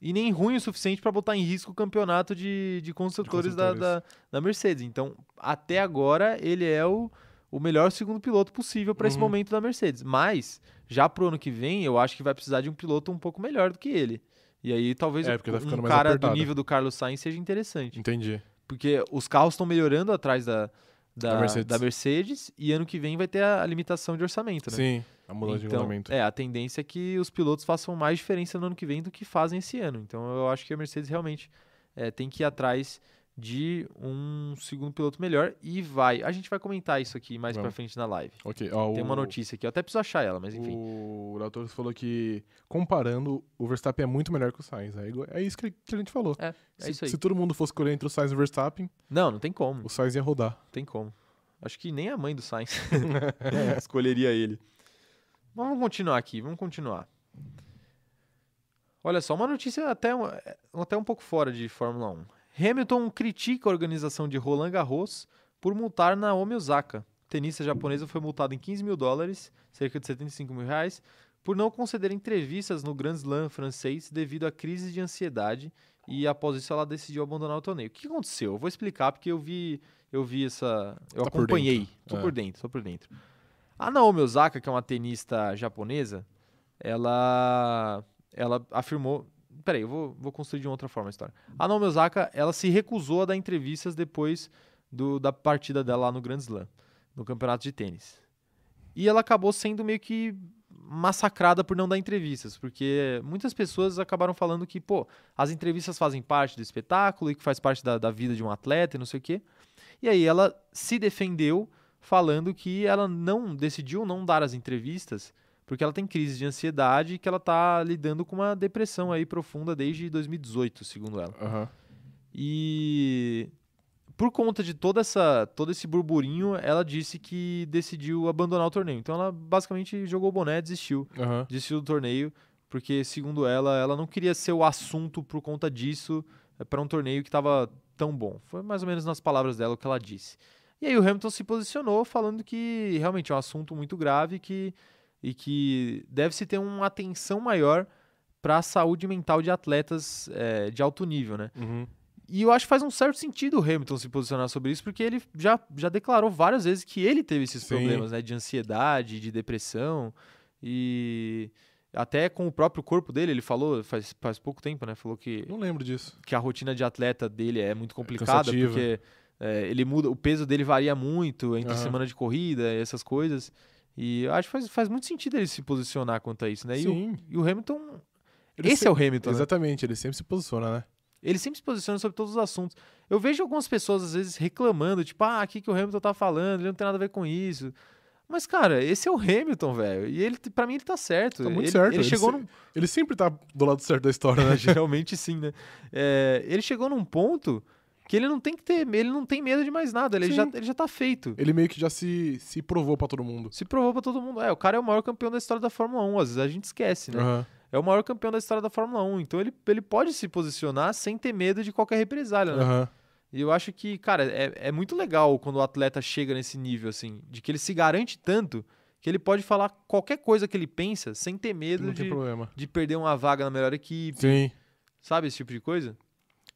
e nem ruim o suficiente para botar em risco o campeonato de, de construtores, da- construtores. Da, da Mercedes. Então, até agora, ele é o, o melhor segundo piloto possível para esse Uhum. momento da Mercedes. Mas, já pro ano que vem, eu acho que vai precisar de um piloto um pouco melhor do que ele. E aí, talvez É, tá um cara apertado. do nível do Carlos Sainz seja interessante. Entendi. Porque os carros estão melhorando atrás da, da, Da Mercedes. da Mercedes e ano que vem vai ter a, a limitação de orçamento, né? Sim, a mudança de Então, regulamento. é, a tendência é que os pilotos façam mais diferença no ano que vem do que fazem esse ano. Então eu acho que a Mercedes realmente é, tem que ir atrás de um segundo piloto melhor e vai. A gente vai comentar isso aqui mais pra Vamos. frente na live. Ok, ó, Tem o- uma notícia aqui, eu até preciso achar ela, mas enfim. O Torres falou que, comparando, o Verstappen é muito melhor que o Sainz. É, é isso que que a gente falou. É, é se, isso aí. se todo mundo fosse escolher entre o Sainz e o Verstappen, Não, não tem como. o Sainz ia rodar. Não tem como. Acho que nem a mãe do Sainz <laughs> <laughs> escolheria ele. Vamos continuar aqui, vamos continuar. Olha só, uma notícia até, um- até um pouco fora de Fórmula 1. Hamilton critica a organização de Roland Garros por multar Naomi Osaka. Tenista japonesa foi multada em 15 mil dólares, cerca de 75 mil reais, por não conceder entrevistas no Grand Slam francês devido a crise de ansiedade e após isso ela decidiu abandonar o torneio. O que aconteceu? Eu vou explicar porque eu vi, eu vi essa, eu Tá por acompanhei, dentro. tô É. por dentro, tô por dentro. A Naomi Osaka, que é uma tenista japonesa, ela ela afirmou, peraí, eu vou, vou construir de outra forma a história. A Naomi Osaka, ela se recusou a dar entrevistas depois do, da partida dela lá no Grand Slam, no campeonato de tênis. E ela acabou sendo meio que massacrada por não dar entrevistas, porque muitas pessoas acabaram falando que, pô, as entrevistas fazem parte do espetáculo e que faz parte da, da vida de um atleta e não sei o quê. E aí ela se defendeu falando que ela não decidiu não dar as entrevistas porque ela tem crise de ansiedade e que ela tá lidando com uma depressão aí profunda desde 2018, segundo ela. Aham. E por conta de toda essa, todo esse burburinho, ela disse que decidiu abandonar o torneio. Então ela basicamente jogou o boné, desistiu, Aham. desistiu do torneio, porque segundo ela, ela não queria ser o assunto por conta disso para um torneio que estava tão bom. Foi mais ou menos nas palavras dela o que ela disse. E aí o Hamilton se posicionou falando que realmente é um assunto muito grave que, e que deve-se ter uma atenção maior para a saúde mental de atletas eh, de alto nível, né? Uhum. E eu acho que faz um certo sentido o Hamilton se posicionar sobre isso, porque ele já, já declarou várias vezes que ele teve esses Sim. problemas, né? De ansiedade, de depressão. E até com o próprio corpo dele, ele falou faz, faz pouco tempo, né? Falou que, Não lembro disso. que a rotina de atleta dele é muito complicada, cansativa. porque é, ele muda, o peso dele varia muito entre Aham. semana de corrida e essas coisas. E eu acho que faz, faz muito sentido ele se posicionar quanto a isso, né? E o, Sim. e o Hamilton. Ele esse se- é o Hamilton, né? Exatamente, ele sempre se posiciona, né? Ele sempre se posiciona sobre todos os assuntos. Eu vejo algumas pessoas, às vezes, reclamando, tipo, ah, o que, o Hamilton tá falando? Ele não tem nada a ver com isso. Mas, cara, esse é o Hamilton, velho. E ele, pra mim, ele tá certo. Tá muito ele, certo, Ele ele chegou se- num. Ele sempre tá do lado certo da história, né? <laughs> Geralmente sim, né? É, ele chegou num ponto que ele não tem que ter. Ele não tem medo de mais nada. Ele, Sim. já, ele já tá feito. Ele meio que já se, se provou pra todo mundo. Se provou pra todo mundo. É, o cara é o maior campeão da história da Fórmula 1. Às vezes a gente esquece, né? Aham. É o maior campeão da história da Fórmula 1. Então ele, ele pode se posicionar sem ter medo de qualquer represália, né? Aham. E eu acho que, cara, é, é muito legal quando o atleta chega nesse nível, assim, de que ele se garante tanto que ele pode falar qualquer coisa que ele pensa sem ter medo de, problema. de perder uma vaga na melhor equipe, Sim. sabe? Esse tipo de coisa.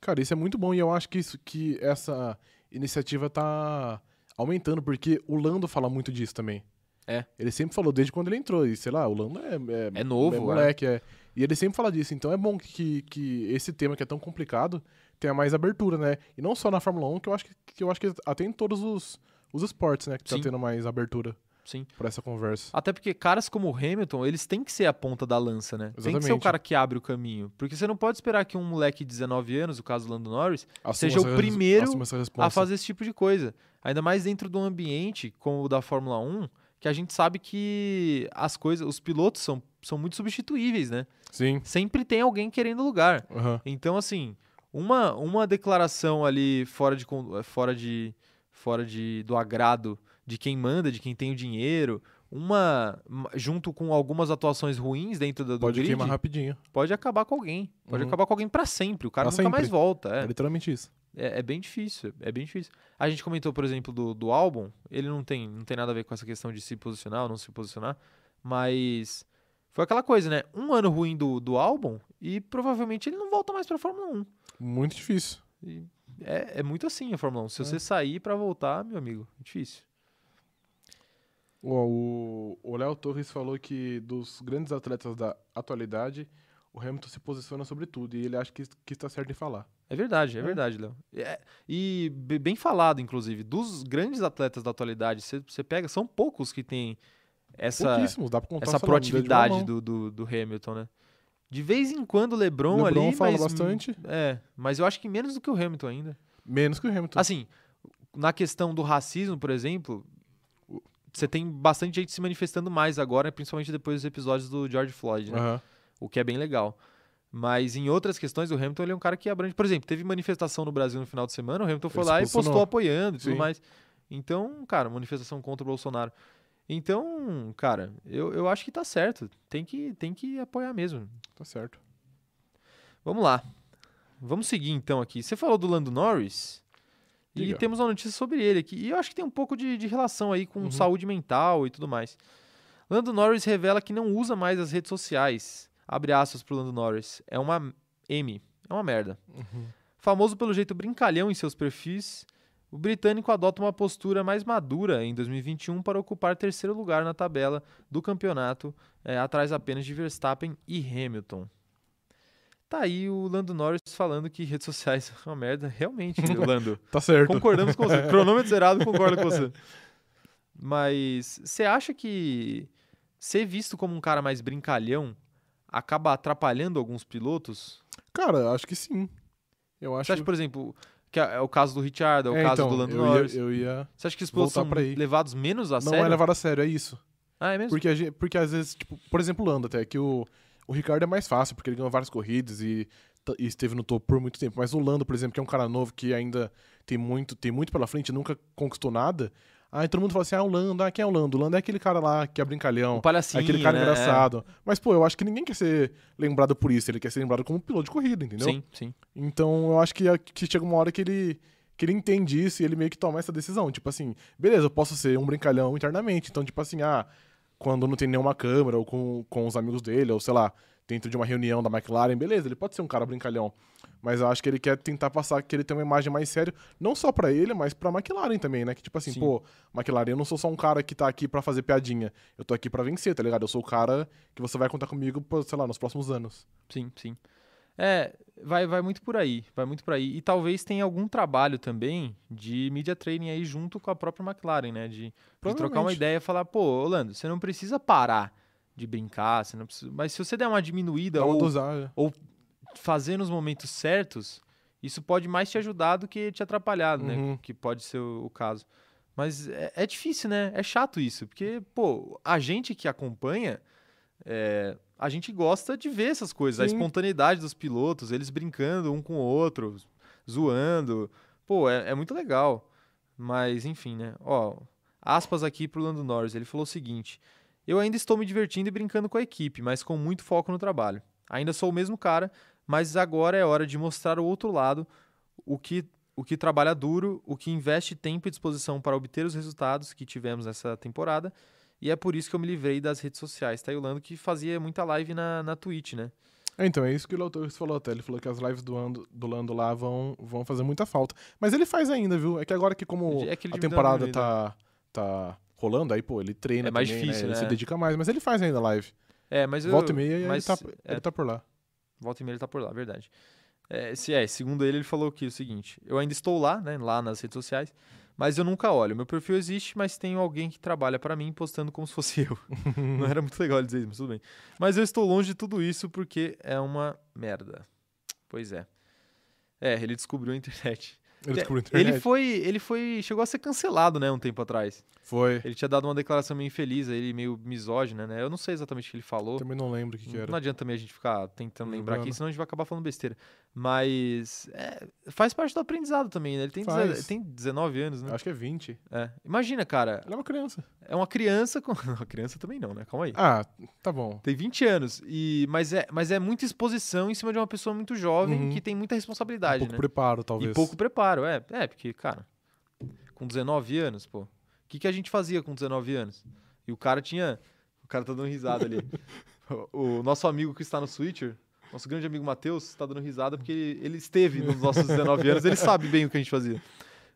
Cara, isso é muito bom e eu acho que, isso, que essa iniciativa tá aumentando, porque o Lando fala muito disso também. É. Ele sempre falou desde quando ele entrou, e sei lá, o Lando é, é, É novo, é é. moleque, é. E ele sempre fala disso, então é bom que, que esse tema que é tão complicado tenha mais abertura, né? E não só na Fórmula 1, que eu acho que, que eu acho que até em todos os, os esportes, né? Que tá Sim. tendo mais abertura Sim. pra essa conversa. Até porque caras como o Hamilton, eles têm que ser a ponta da lança, né? Tem que ser o Exatamente. cara que abre o caminho. Porque você não pode esperar que um moleque de 19 anos, o caso do Lando Norris, Assuma seja o primeiro a fazer esse tipo de coisa. Ainda mais dentro de um ambiente como o da Fórmula 1, que a gente sabe que as coisas, os pilotos são, são muito substituíveis, né? Sim. Sempre tem alguém querendo lugar. aham. Então, assim, uma, uma declaração ali fora de, fora de fora de do agrado de quem manda, de quem tem o dinheiro, uma ma- junto com algumas atuações ruins dentro do, do Pode grid, queimar rapidinho. pode acabar com alguém. Pode Uhum. acabar com alguém pra sempre. O cara Pra nunca mais sempre. volta. É. É. literalmente isso. É, é bem difícil, é bem difícil. A gente comentou, por exemplo, do, do álbum, ele não tem, não tem nada a ver com essa questão de se posicionar ou não se posicionar, mas foi aquela coisa, né? Um ano ruim do, do álbum e provavelmente ele não volta mais pra Fórmula 1. Muito difícil. É, é muito assim a Fórmula 1. Se É. você sair pra voltar, meu amigo, difícil. O Léo Torres falou que dos grandes atletas da atualidade, o Hamilton se posiciona sobre tudo e ele acha que, que está certo em falar. É verdade, é, É. verdade, Léo. É, e be- bem falado, inclusive, dos grandes atletas da atualidade, você pega, são poucos que têm essa, essa proatividade do, do, do Hamilton, né? De vez em quando o LeBron, LeBron ali, fala mas, bastante. É, mas eu acho que menos do que o Hamilton ainda. Menos que o Hamilton. Assim, na questão do racismo, por exemplo, você tem bastante gente se manifestando mais agora, principalmente depois dos episódios do George Floyd, né? Aham. O que é bem legal. Mas em outras questões, o Hamilton ele é um cara que abrange. Por exemplo, teve manifestação no Brasil no final de semana, o Hamilton foi Ele lá e postou apoiando e tudo Sim. mais. Então, cara, manifestação contra o Bolsonaro. Então, cara, eu, eu acho que tá certo. Tem que, tem que apoiar mesmo. Tá certo. Vamos lá. Vamos seguir então aqui. Você falou do Lando Norris. E Diga. temos uma notícia sobre ele aqui. E eu acho que tem um pouco de, de relação aí com Uhum. saúde mental e tudo mais. Lando Norris revela que não usa mais as redes sociais. Abre aspas pro Lando Norris. É uma M. É uma merda. Uhum. Famoso pelo jeito brincalhão em seus perfis, o britânico adota uma postura mais madura em 2021 para ocupar terceiro lugar na tabela do campeonato, eh, atrás apenas de Verstappen e Hamilton. Tá aí o Lando Norris falando que redes sociais são <laughs> uma merda. Realmente, <laughs> Lando. Tá certo. Concordamos com você. <laughs> Cronômetro zerado, concordo com você. Mas você acha que ser visto como um cara mais brincalhão acaba atrapalhando alguns pilotos? Cara, acho que sim. Eu acho Você acha, por exemplo, que é é o caso do Richard, é o É, caso então, do Lando eu Norris? Ia, eu ia. Você acha que os pilotos são levados menos a Não sério? é levado a sério, é isso. Ah, é mesmo? Porque, gente, porque às vezes, tipo, por exemplo, o Lando até, que o, o Ricardo é mais fácil, porque ele ganhou várias corridas e, e esteve no topo por muito tempo. Mas o Lando, por exemplo, que é um cara novo que ainda tem muito, tem muito pela frente, nunca conquistou nada. Aí todo mundo fala assim: ah, o Lando, ah, quem é o Lando? O Lando é aquele cara lá que é brincalhão. Palhacinho, aquele cara né? engraçado. Mas, pô, eu acho que ninguém quer ser lembrado por isso. Ele quer ser lembrado como piloto de corrida, É. entendeu? Sim, sim. Então eu acho que, que chega uma hora que ele, que ele entende isso e ele meio que toma essa decisão. Tipo assim, beleza, eu posso ser um brincalhão internamente. Então, tipo assim, ah, quando não tem nenhuma câmera ou com, com os amigos dele, ou sei lá, dentro de uma reunião da McLaren, beleza, ele pode ser um cara brincalhão. Mas eu acho que ele quer tentar passar que ele tem uma imagem mais séria, não só pra ele, mas pra McLaren também, né? Que tipo assim, Sim. pô, McLaren, eu não sou só um cara que tá aqui pra fazer piadinha. Eu tô aqui pra vencer, tá ligado? Eu sou o cara que você vai contar comigo, sei lá, nos próximos anos. Sim, sim. É, vai, vai muito por aí, vai muito por aí. E talvez tenha algum trabalho também de media training aí junto com a própria McLaren, né? De, de trocar uma ideia e falar, pô, Orlando, você não precisa parar de brincar, você não precisa... mas se você der uma diminuída Dá ou dosagem. fazer nos momentos certos, isso pode mais te ajudar do que te atrapalhar, né? Uhum. Que pode ser o, o caso. Mas é, é difícil, né? É chato isso, porque, pô, a gente que acompanha, é, a gente gosta de ver essas coisas, a Sim. espontaneidade dos pilotos, eles brincando um com o outro, zoando. Pô, é, é muito legal. Mas, enfim, né? Ó, aspas aqui pro Lando Norris. Ele falou o seguinte: Eu ainda estou me divertindo e brincando com a equipe, mas com muito foco no trabalho. Ainda sou o mesmo cara, mas agora é hora de mostrar o outro lado, o que, o que trabalha duro, o que investe tempo e disposição para obter os resultados que tivemos nessa temporada. E é por isso que eu me livrei das redes sociais. Tá aí o Lando que fazia muita live na, na Twitch, né? É, então, é isso que o Léo Torres falou até. Ele falou que as lives do, Ando, do Lando lá vão, vão fazer muita falta. Mas ele faz ainda, viu? É que agora que como É que ele a temporada tá, tá rolando, aí, pô, ele treina É mais também, difícil, né? Ele né? se dedica mais. Mas ele faz ainda live. É, mas eu. Volta e meia, mas, ele, tá, é, ele tá por lá. Volta e meia ele tá por lá, verdade. É, se é, segundo ele, ele falou que é o seguinte: eu ainda estou lá, né, lá nas redes sociais, mas eu nunca olho. Meu perfil existe, mas tenho alguém que trabalha para mim postando como se fosse eu. <laughs> Não era muito legal ele dizer isso, mas tudo bem. Mas eu estou longe de tudo isso porque é uma merda. Pois é. É, ele descobriu a internet. Ele descobriu a internet. Ele foi, ele foi, chegou a ser cancelado, né, um tempo atrás. Foi. Ele tinha dado uma declaração meio infeliz, aí, meio misógina, né? Eu não sei exatamente o que ele falou. Também não lembro o que, que era. Não adianta também a gente ficar tentando lembrar aqui, senão a gente vai acabar falando besteira. Mas é, faz parte do aprendizado também, né? Ele tem, Faz. tem 19 anos, né? Acho que é 20. É. Imagina, cara, Ele é uma criança. é uma criança com. <laughs> Uma criança também não, né? Calma aí. Ah, tá bom. Tem 20 anos, e... mas, é, mas é muita exposição em cima de uma pessoa muito jovem Uhum. que tem muita responsabilidade, pouco né? preparo, talvez. E pouco preparo, é. É, porque, cara, com 19 anos, pô, o que, que a gente fazia com 19 anos? E o cara tinha. O cara tá dando risada ali. <laughs> o, o nosso amigo que está no Switcher, nosso grande amigo Matheus, tá dando risada porque ele, ele esteve nos nossos 19 anos, ele sabe bem o que a gente fazia.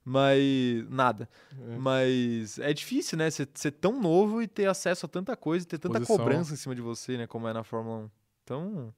Mas. Nada. É. Mas é difícil, né? Ser, ser tão novo e ter acesso a tanta coisa, ter tanta Posição. cobrança em cima de você, né? Como é na Fórmula 1. Então.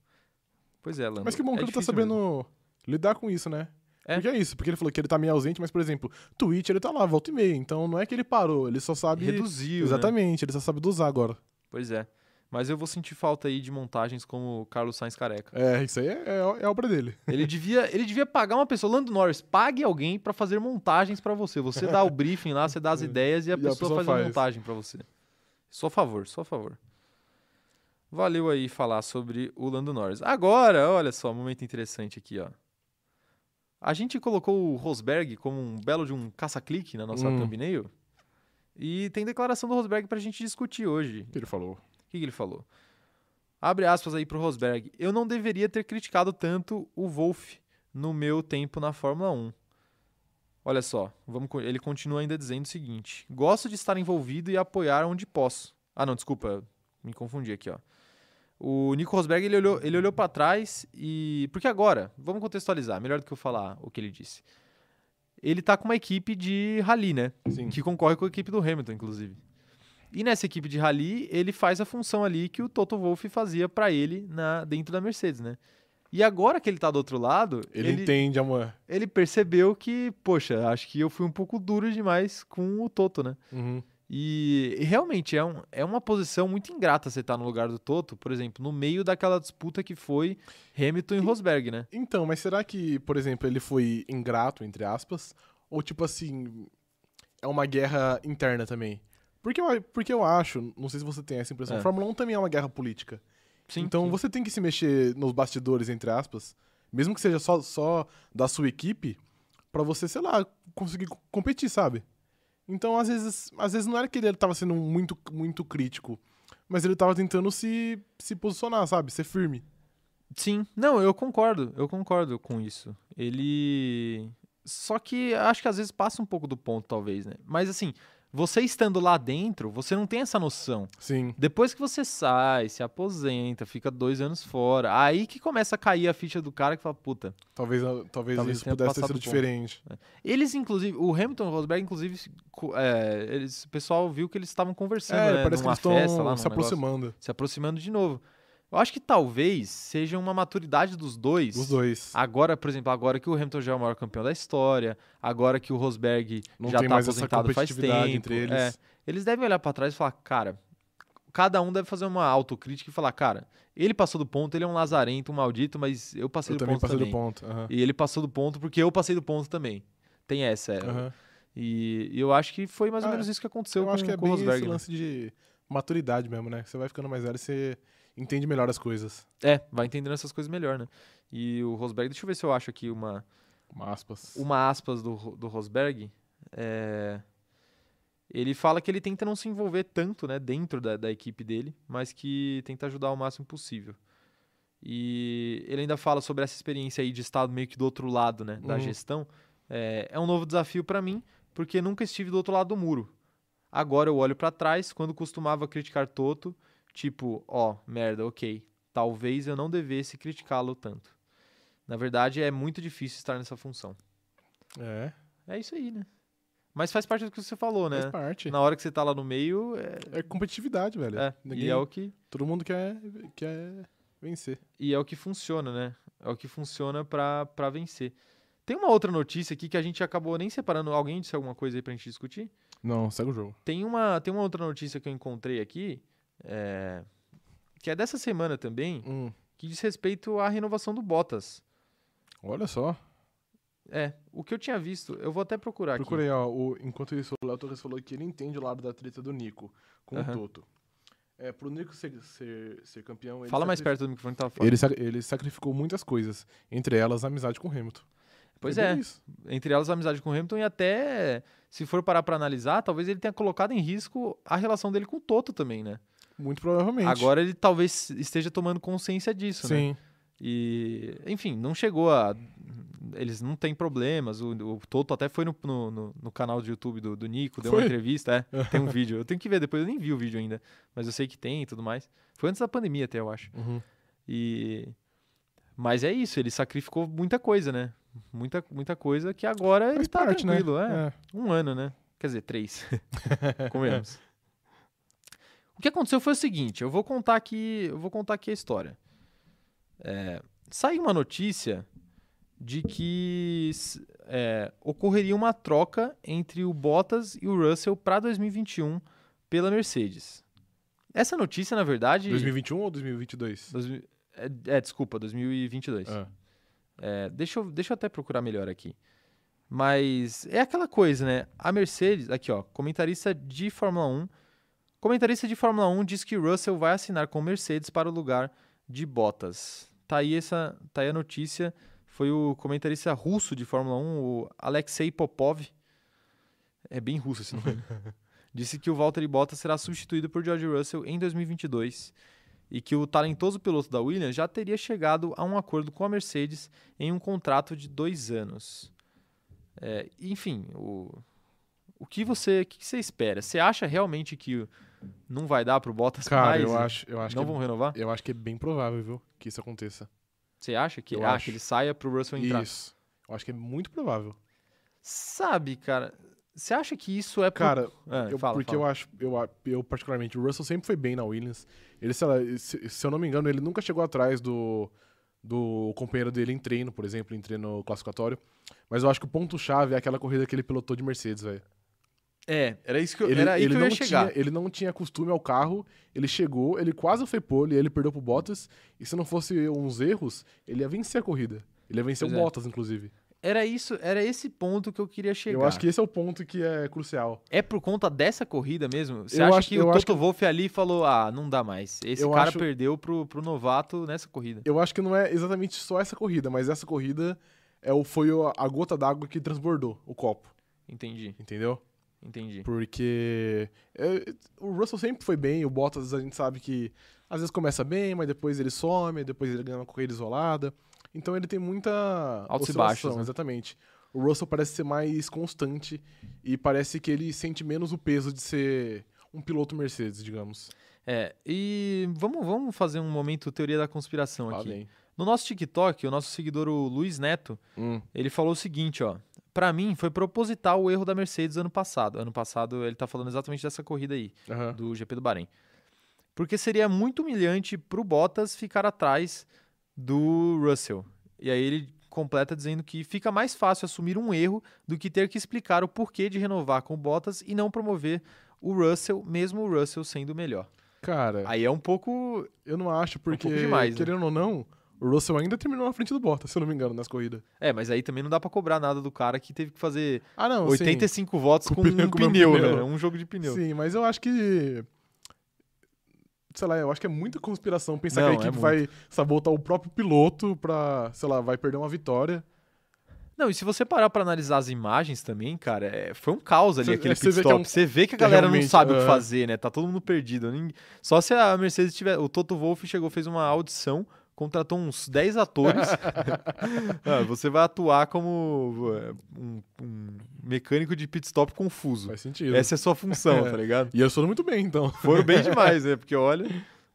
Pois é, Lando. Mas que bom que é ele tá sabendo mesmo. lidar com isso, né? É. Porque é isso, porque ele falou que ele tá meio ausente, mas, por exemplo, Twitch ele tá lá, volta e meia. Então não é que ele parou, ele só sabe. Reduziu. né? Exatamente, ele só sabe dosar agora. Pois é. Mas eu vou sentir falta aí de montagens como o Carlos Sainz Careca. É, isso aí é, é, é obra dele. Ele <laughs> devia, ele devia pagar uma pessoa, Lando Norris, pague alguém pra fazer montagens pra você. Você dá o briefing lá, você dá as <laughs> ideias e a, E a pessoa, pessoa faz a faz. montagem pra você. Só a favor, só a favor. Valeu aí falar sobre o Lando Norris. Agora, olha só, um momento interessante aqui, ó. A gente colocou o Rosberg como um belo de um caça-clique na nossa Hum. thumbnail. E tem declaração do Rosberg pra gente discutir hoje. O que ele falou? O que, que ele falou? Abre aspas aí pro Rosberg. Eu não deveria ter criticado tanto o Wolff no meu tempo na Fórmula 1. Olha só, vamos, ele continua ainda dizendo o seguinte: Gosto de estar envolvido e apoiar onde posso. Ah, não, desculpa, me confundi aqui, ó. O Nico Rosberg ele olhou, ele olhou para trás e. Porque agora, vamos contextualizar, melhor do que eu falar o que ele disse. Ele tá com uma equipe de rally, né? Sim. que concorre com a equipe do Hamilton, inclusive. E nessa equipe de rally, ele faz a função ali que o Toto Wolff fazia pra ele na, dentro da Mercedes, né? E agora que ele tá do outro lado, Ele, ele, entende, amor. ele percebeu que, poxa, acho que eu fui um pouco duro demais com o Toto, né? Uhum. E, e realmente é, um, é uma posição muito ingrata você estar no lugar do Toto, por exemplo, no meio daquela disputa que foi Hamilton e Rosberg, né? Então, mas será que, por exemplo, ele foi ingrato, entre aspas? Ou, tipo assim, é uma guerra interna também? Porque eu, porque eu acho, não sei se você tem essa impressão, É. Fórmula 1 também é uma guerra política. Sim, então sim. você tem que se mexer nos bastidores, entre aspas, mesmo que seja só, só da sua equipe, pra você, sei lá, conseguir co- competir, sabe? Então, às vezes, às vezes não era que ele tava sendo muito, muito crítico, mas ele tava tentando se, se posicionar, sabe? Ser firme. Sim, não, eu concordo, eu concordo com isso. Ele. Só que acho que às vezes passa um pouco do ponto, talvez, né? Mas assim, você estando lá dentro, você não tem essa noção. Sim. Depois que você sai, se aposenta, fica dois anos fora, aí que começa a cair a ficha do cara que fala, puta. Talvez, talvez, Talvez isso pudesse ter sido ponto. diferente. Eles, inclusive, o Hamilton e o Rosberg, inclusive, é, eles, o pessoal viu que eles estavam conversando, É, né? parece que eles estão se negócio. aproximando. se aproximando de novo. Eu acho que talvez seja uma maturidade dos dois. Os dois. Agora, por exemplo, agora que o Hamilton já é o maior campeão da história, agora que o Rosberg Não já tá essa aposentado faz tempo, eles. é, eles devem olhar pra trás e falar, cara, cada um deve fazer uma autocrítica e falar, cara, ele passou do ponto, ele é um lazarento, um maldito, mas eu passei Eu do também ponto passei também. do ponto. aham. E ele passou do ponto porque eu passei do ponto também. Tem essa. Aham. E, e eu acho que foi mais ou Ah, menos isso que aconteceu Eu com, acho que é com o bem Rosberg. esse né? lance de maturidade mesmo, né? Você vai ficando mais velho, você entende melhor as coisas. É, vai entendendo essas coisas melhor, né? E o Rosberg, deixa eu ver se eu acho aqui uma, Uma aspas. uma aspas do, do Rosberg. é, Ele fala que ele tenta não se envolver tanto né, dentro da, da equipe dele, mas que tenta ajudar o máximo possível. E ele ainda fala sobre essa experiência aí de estar meio que do outro lado né, da Uhum. gestão. É, é um novo desafio para mim, porque nunca estive do outro lado do muro. Agora eu olho para trás, quando costumava criticar Toto, tipo, ó, merda, ok, talvez eu não devesse criticá-lo tanto. Na verdade, é muito difícil estar nessa função. É, É isso aí, né? Mas faz parte do que você falou, né? faz parte. Na hora que você tá lá no meio, é, É competitividade, velho. é, Ninguém- e é o que Todo mundo quer, quer vencer. e é o que funciona, né? É o que funciona pra pra vencer. Tem uma outra notícia aqui que a gente acabou nem separando. Alguém disse alguma coisa aí pra gente discutir? Não, segue o jogo. Tem uma, tem uma outra notícia que eu encontrei aqui, é, que é dessa semana também, Hum, que diz respeito à renovação do Bottas. olha só. É, o que eu tinha visto, eu vou até procurar aqui. Procurei, ó. O, enquanto isso, o Léo Torres falou que ele entende o lado da treta do Nico com Aham. o Toto. É, pro Nico ser, ser, ser campeão. ele Fala mais perto do microfone que tava falando. Ele, ele sacrificou muitas coisas, entre elas a amizade com o Hamilton. Pois é, isso. entre elas a amizade com o Hamilton e até, se for parar pra analisar, talvez ele tenha colocado em risco a relação dele com o Toto também, né? Muito provavelmente. Agora ele talvez esteja tomando consciência disso, né? Sim. E, enfim, não chegou a. Eles não têm problemas. O, o Toto até foi no, no, no- canal de YouTube do, do Nico, deu uma Foi? entrevista, é, <laughs> tem um vídeo. Eu tenho que ver depois, eu nem vi o vídeo ainda, mas eu sei que tem e tudo mais. Foi antes da pandemia até, eu acho. Uhum. E mas é isso, ele sacrificou muita coisa, né? Muita, muita coisa que agora ele Faz tá parte, né? tranquilo, é. É. Um ano, né? Quer dizer, três. <laughs> Comemos. O que aconteceu foi o seguinte, eu vou contar aqui, eu vou contar aqui a história. É, saiu uma notícia de que é, ocorreria uma troca entre o Bottas e o Russell para 2021 pela Mercedes. Essa notícia, na verdade, 2021 ou 2022? 2000 é, é, desculpa, 2022. Ah. É, deixa, eu, deixa eu até procurar melhor aqui. Mas é aquela coisa, né? A Mercedes, aqui ó, comentarista de Fórmula 1. Comentarista de Fórmula 1 diz que Russell vai assinar com Mercedes para o lugar de Bottas. Tá aí, essa, tá aí a notícia. Foi o comentarista russo de Fórmula 1, o Alexei Popov. É bem russo esse nome. <laughs> disse que o Valtteri Bottas será substituído por George Russell em 2022 e que o talentoso piloto da Williams já teria chegado a um acordo com a Mercedes em um contrato de dois anos. É, enfim, o, o que você, o que você espera? Você acha realmente que não vai dar pro Bottas Cara, mais? eu acho, eu acho não que vão renovar? eu acho que é bem provável, viu, que isso aconteça. Você acha que, Eu ah, acho. que ele saia pro Russell entrar? Isso. Eu acho que é muito provável. Sabe, cara, você acha que isso é por... Cara, Ah, eu- fala, porque fala. eu acho, eu, eu particularmente, o Russell sempre foi bem na Williams. Ele, sei lá, se, se eu não me engano, ele nunca chegou atrás do, do companheiro dele em treino, por exemplo, em treino classificatório. Mas eu acho que o ponto-chave é aquela corrida que ele pilotou de Mercedes, velho. É, era isso que eu, Ele, era aí ele que eu não ia chegar. tinha, ele não tinha costume ao carro, ele chegou, ele quase foi pole, ele perdeu pro Bottas, e se não fosse uns erros, ele ia vencer a corrida. Ele ia vencer Pois o é. Bottas, inclusive. Era isso, era esse ponto que eu queria chegar. Eu acho que esse é o ponto que é crucial. É por conta dessa corrida mesmo? Você Eu acha acho- que o Toto Wolff ali falou, ah, não dá mais. Esse Eu cara acho- perdeu pro, pro novato nessa corrida. Eu acho que não é exatamente só essa corrida, mas essa corrida é o, foi a gota d'água que transbordou o copo, Entendi, entendeu? Entendi. Porque é, o Russell sempre foi bem, o Bottas a gente sabe que às vezes começa bem, mas depois ele some, depois ele ganha uma corrida isolada. Então ele tem muita Altos e baixos, né? exatamente. O Russell parece ser mais constante e parece que ele sente menos o peso de ser um piloto Mercedes, digamos. É, e vamos, vamos fazer um momento teoria da conspiração Lá aqui. vem. No nosso TikTok, o nosso seguidor, o Luiz Neto, Hum, ele falou o seguinte, ó. Pra mim, foi proposital o erro da Mercedes ano passado. Ano passado, ele tá falando exatamente dessa corrida aí. aham. do GP do Bahrein. Porque seria muito humilhante pro Bottas ficar atrás do Russell. E aí ele completa dizendo que fica mais fácil assumir um erro do que ter que explicar o porquê de renovar com o Bottas e não promover o Russell, mesmo o Russell sendo o melhor. Cara, Aí é um pouco. eu não acho, porque, pouco demais, né? querendo ou não, o Russell ainda terminou na frente do Bottas, se eu não me engano, nas corridas. É, mas aí também não dá pra cobrar nada do cara que teve que fazer Ah, não, 85 votos Com com, um pneu, pneu. né? Um jogo de sim. pneu. Sim, mas eu acho que. Sei lá, eu acho que é muita conspiração pensar Não, que a é equipe vai sabotar o próprio piloto pra, sei lá, vai perder uma vitória. Não, e se você parar pra analisar as imagens também, cara, é- foi um caos ali Cê- aquele é, pit é stop. um- Você vê que a é galera não sabe o que fazer, né? Tá todo mundo perdido. Só se a Mercedes tiver. O Toto Wolff chegou, fez uma audição, contratou uns 10 atores. <laughs> Ah, você vai atuar como é, um, um mecânico de pit stop confuso. Faz sentido. Essa é a sua função, É. tá ligado? E eu sou muito bem, então. Foram bem demais, né? <laughs> Porque olha.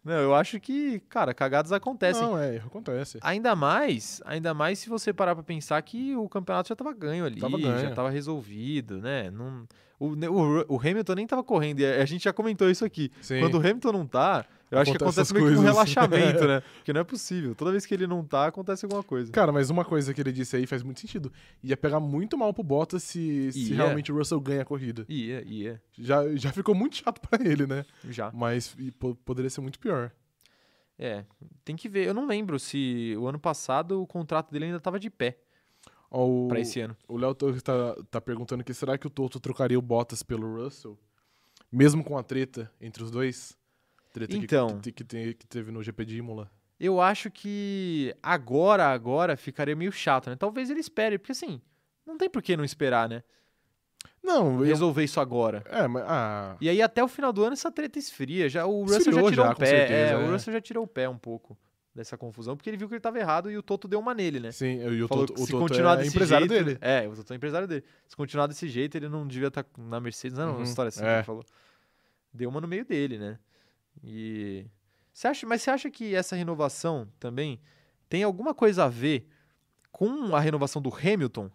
Não, eu acho que, cara, cagadas acontecem. Não, é, acontece. Ainda mais, ainda mais se você parar pra pensar que o campeonato já tava ganho ali, Tava já ganho. tava resolvido, né? Não, o, o, o Hamilton nem tava correndo, e a a gente já comentou isso aqui. Sim. Quando o Hamilton não tá, eu acho que Acontece meio que um coisas. relaxamento, né? <laughs> Porque não é possível. Toda vez que ele não tá, acontece alguma coisa. Cara, mas uma coisa que ele disse aí faz muito sentido. Ia pegar muito mal pro Bottas se, se Ia. realmente o Russell ganha a corrida. Ia, ia, Já, já ficou muito chato pra ele, né? já. Mas e po- poderia ser muito pior. É, tem que ver. Eu não lembro se o ano passado o contrato dele ainda tava de pé Ó, o, pra esse ano. o Léo Torres tá, tá perguntando aqui, será que o Toto trocaria o Bottas pelo Russell? Mesmo com a treta entre os dois? Treta que- Então. que, que, te- que teve no GP de Imola. Eu acho que agora, agora ficaria meio chato, né? Talvez ele espere, porque assim, não tem por que não esperar, né? Não, eu, Resolver isso agora. é, mas ah, E aí até o final do ano essa treta esfria. Já, o Russell Esfriou já tirou já, o pé. certeza, é, é. o Russell já tirou o pé um pouco dessa confusão, porque ele viu que ele tava errado e o Toto deu uma nele, né? sim, e o Falou Toto, que o se Toto continuar é desse empresário jeito, dele. É, o Toto é empresário dele. Se continuar desse jeito, ele não devia estar na Mercedes. Não, Uhum, uma história assim que é. ele falou. Deu uma no meio dele, né? E. Você acha, mas você acha que essa renovação também tem alguma coisa a ver com a renovação do Hamilton?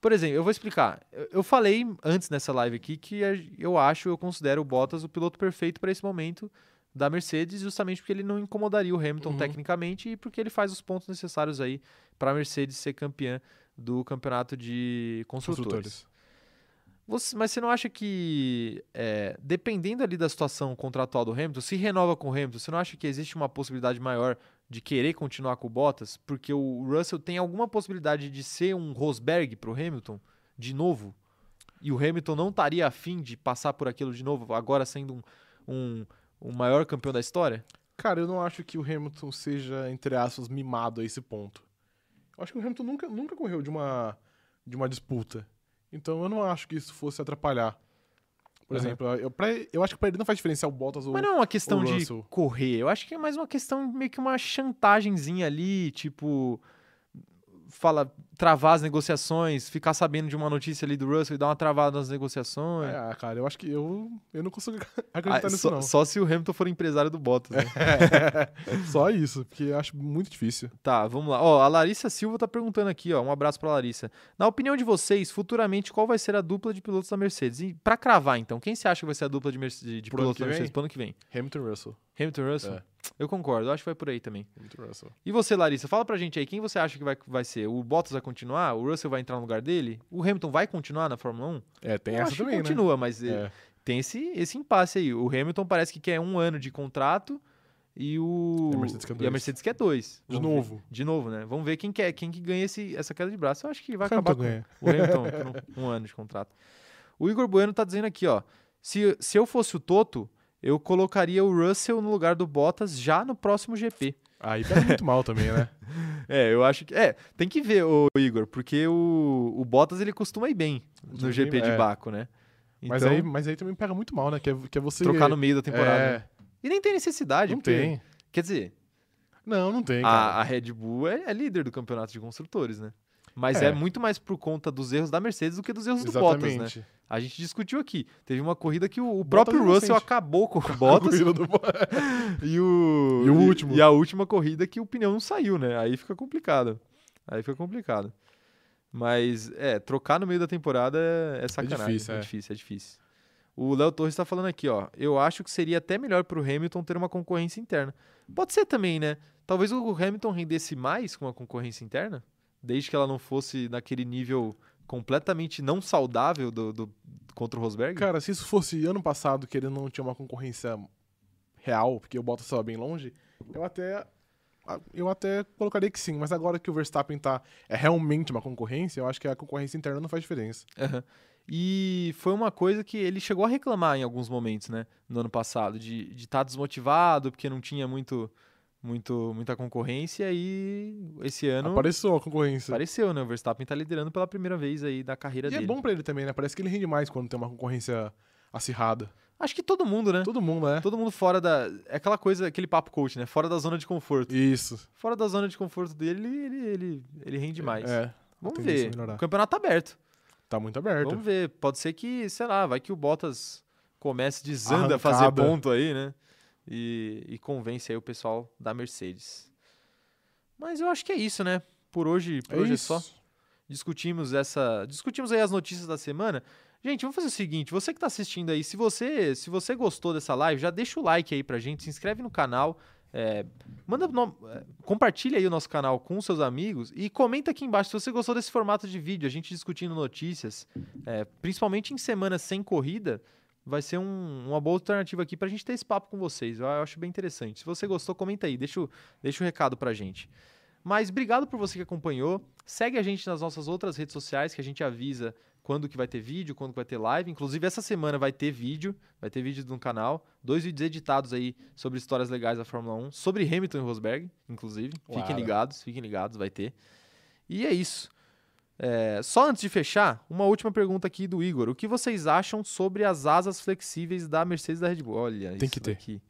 Por exemplo, eu vou explicar. Eu, falei antes nessa live aqui que eu acho, eu considero o Bottas o piloto perfeito para esse momento da Mercedes, justamente porque ele não incomodaria o Hamilton Uhum. tecnicamente e porque ele faz os pontos necessários aí para a Mercedes ser campeã do campeonato de construtores. Construtores. Você- mas você não acha que, é, dependendo ali da situação contratual do Hamilton, se renova com o Hamilton, você não acha que existe uma possibilidade maior de querer continuar com o Bottas? Porque o Russell tem alguma possibilidade de ser um Rosberg pro Hamilton, de novo? E o Hamilton não estaria afim de passar por aquilo de novo, agora sendo um, um, o maior campeão da história? Cara, eu não acho que o Hamilton seja, entre aspas, mimado a esse ponto. Eu acho que o Hamilton nunca, nunca correu de uma, de uma disputa. Então eu não acho que isso fosse atrapalhar. Por Aham. exemplo, eu, pra- eu acho que pra ele não faz diferença o Bottas ou Mas não é uma questão de correr. Eu acho que é mais uma questão, meio que uma chantagemzinha ali, tipo. Fala, travar as negociações, ficar sabendo de uma notícia ali do Russell e dar uma travada nas negociações. Ah, cara, eu acho que eu, eu não consigo <laughs> Ah, acreditar nisso, só, não. só se o Hamilton for empresário do Bottas, né? <laughs> Só isso, porque eu acho muito difícil. Tá, vamos lá. Ó, a Larissa Silva tá perguntando aqui, ó. Um abraço pra Larissa. Na opinião de vocês, futuramente, qual vai ser a dupla de pilotos da Mercedes? E pra cravar, então, quem você acha que vai ser a dupla de, Merce- de, pilotos da Mercedes vem? pro ano que vem? Hamilton Russell. Hamilton Russell? É. Eu concordo, eu acho que vai por aí também. E Russell. E você, Larissa, fala pra gente aí, quem você acha que vai, vai ser? O Bottas vai continuar? O Russell vai entrar no lugar dele? O Hamilton vai continuar na Fórmula 1? É, tem eu essa também, que continua, mas né? eh, É. tem esse, esse impasse aí. O Hamilton parece que quer um ano de contrato e o E a Mercedes quer e a dois. Mercedes quer dois. De Vamos ver. novo. De novo, né? Vamos ver quem quer, quem que ganha esse, essa queda de braço. Eu acho que vai Hamilton acabar ganha. com o Hamilton um, um ano de contrato. O Igor Bueno tá dizendo aqui, ó. Se, se eu fosse o Toto, eu colocaria o Russell no lugar do Bottas já no próximo GP. Aí pega muito mal também, né? <laughs> É, eu acho que. É, tem que ver, o Igor, porque o, o Bottas ele costuma ir bem no GP bem, de é. Baco, né? Mas, Então, aí, mas aí também pega muito mal, né? Que é, que é você. trocar no meio da temporada. É? E nem tem necessidade. não porque- tem. Quer dizer, Não, não tem. a, a Red Bull é, é líder do campeonato de construtores, né? Mas é. É. muito mais por conta dos erros da Mercedes do que dos erros do Bottas, né? A gente discutiu aqui. Teve uma corrida que o, o próprio. Russell acabou com <laughs> o Bottas do <laughs> e o, E o último. E, a última corrida que o pneu não saiu, né? Aí fica complicado. Aí fica complicado. Mas, é, trocar no meio da temporada é, é sacanagem. difícil, é é. difícil, é difícil. O Léo Torres tá falando aqui, ó. Eu acho que seria até melhor pro Hamilton ter uma concorrência interna. Pode ser também, né? Talvez o Hamilton rendesse mais com uma concorrência interna, desde que ela não fosse naquele nível completamente não saudável do, do- contra o Rosberg. Cara, se isso fosse ano passado, que ele não tinha uma concorrência real, porque o Bottas estava bem longe, eu até. Eu até colocaria que sim, mas agora que o Verstappen tá, é realmente uma concorrência, eu acho que a concorrência interna não faz diferença. Aham. E foi uma coisa que ele chegou a reclamar em alguns momentos, né? No ano passado, de estar desmotivado, porque não tinha muito, muito, muita concorrência, e esse ano Apareceu a concorrência. apareceu, né? O Verstappen tá liderando pela primeira vez aí da carreira E dele. é bom pra ele também, né? Parece que ele rende mais quando tem uma concorrência acirrada. Acho que todo mundo, né? Todo mundo, né? Todo mundo fora da. É aquela coisa, aquele papo coach, né? Fora da zona de conforto. Isso. Fora da zona de conforto dele, ele, ele, ele, rende mais. É, Vamos ver. O campeonato tá aberto. tá muito aberto. Vamos ver. Pode ser que, sei lá, vai que o Bottas comece desanda a fazer ponto aí, né? E, e convence aí o pessoal da Mercedes. Mas eu acho que é isso, né? Por hoje, por É hoje é isso. só. Discutimos essa, discutimos aí as notícias da semana. Gente, vamos fazer o seguinte, você que tá assistindo aí, se você, se você gostou dessa live, já deixa o like aí pra gente, se inscreve no canal, é, manda no- é, compartilha aí o nosso canal com seus amigos e comenta aqui embaixo se você gostou desse formato de vídeo, a gente discutindo notícias, é, principalmente em semanas sem corrida, vai ser um- uma boa alternativa aqui pra gente ter esse papo com vocês. Eu acho bem interessante. Se você gostou, comenta aí, deixa o, deixa o recado pra gente. Mas obrigado por você que acompanhou. Segue a gente nas nossas outras redes sociais que a gente avisa quando que vai ter vídeo, quando que vai ter live. Inclusive essa semana vai ter vídeo, vai ter vídeo no canal, dois vídeos editados aí sobre histórias legais da Fórmula 1, sobre Hamilton e Rosberg, inclusive. Fiquem ligados, fiquem ligados, vai ter. E é isso. É, só antes de fechar, uma última pergunta aqui do Igor. O que vocês acham sobre as asas flexíveis da Mercedes e da Red Bull? Olha, Tem isso que ter. daqui.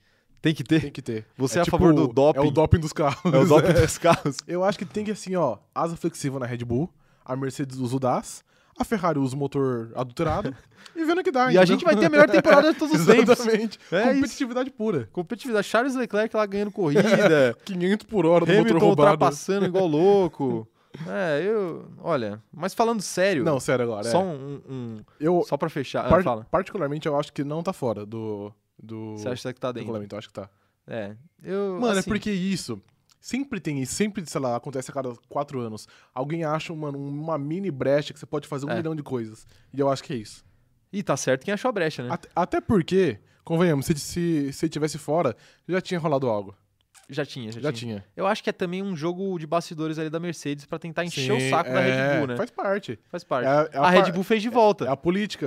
Tem que ter. Tem que ter. Você é, a tipo, favor do doping? É o doping dos carros. É o doping <laughs> dos carros. Eu acho que tem que, assim, ó, asa flexível na Red Bull, a Mercedes usa o DAS, a Ferrari usa o motor adulterado, e vendo que dá, E a gente vai ter a melhor temporada de todos os <laughs> tempos. Exatamente. É isso. Competitividade pura. Competitividade. Charles Leclerc lá ganhando corrida. <laughs> 500 por hora do motor Hamilton roubado. ultrapassando igual louco. É, eu. Olha, mas falando sério. Não, sério agora. Só é. um. um- Eu, só pra fechar. Ah, par- fala. particularmente, eu acho que não tá fora do, do, Você acha que tá do dentro? regulamento. Eu acho que tá. É. Eu, Mano, assim, é porque isso. Sempre tem isso, sempre, sei lá, acontece a cada quatro anos. Alguém acha, mano, uma mini brecha que você pode fazer um É. milhão de coisas. E eu acho que é isso. E tá certo quem achou a brecha, né? Até, até porque, convenhamos, se, se, se tivesse fora, já tinha rolado algo. Já tinha, já, Já tinha. tinha. Eu acho que é também um jogo de bastidores ali da Mercedes pra tentar encher o Sim, saco da Red é, Bull, né? Faz parte. Faz parte. É a- é a a Red Bull fez de volta. É a política,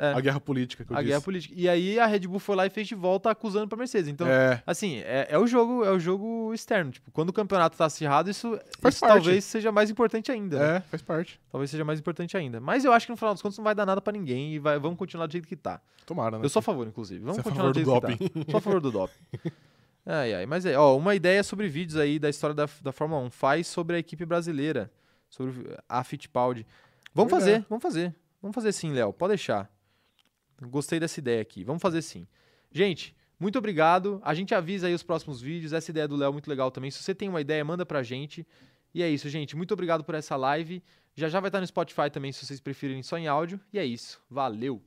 É. a guerra política que eu a disse. guerra política. E aí a Red Bull foi lá e fez de volta acusando pra Mercedes. Então, é, assim, é, é o jogo, é o jogo externo. Tipo, quando o campeonato tá acirrado, isso, isso talvez seja mais importante ainda. né? é, faz parte. Talvez seja mais importante ainda. Mas eu acho que no final dos contos não vai dar nada pra ninguém e vai- vamos continuar do jeito que tá. Tomara, né? Eu sou a favor, inclusive. Vamos Você é a continuar do jeito do que tá. Sou a favor do doping. <laughs> Ai, ai. Mas é, ó, uma ideia sobre vídeos aí da história da, da Fórmula 1. Faz sobre a equipe brasileira, sobre a Fittipaldi. Vamos Boa fazer, ideia. vamos fazer. Vamos fazer sim, Léo. Pode deixar. Gostei dessa ideia aqui. Vamos fazer sim. Gente, muito obrigado. A gente avisa aí os próximos vídeos. Essa ideia do Léo é muito legal também. Se você tem uma ideia, manda pra gente. E é isso, gente. Muito obrigado por essa live. Já já vai estar no Spotify também, se vocês preferirem só em áudio. E é isso. Valeu!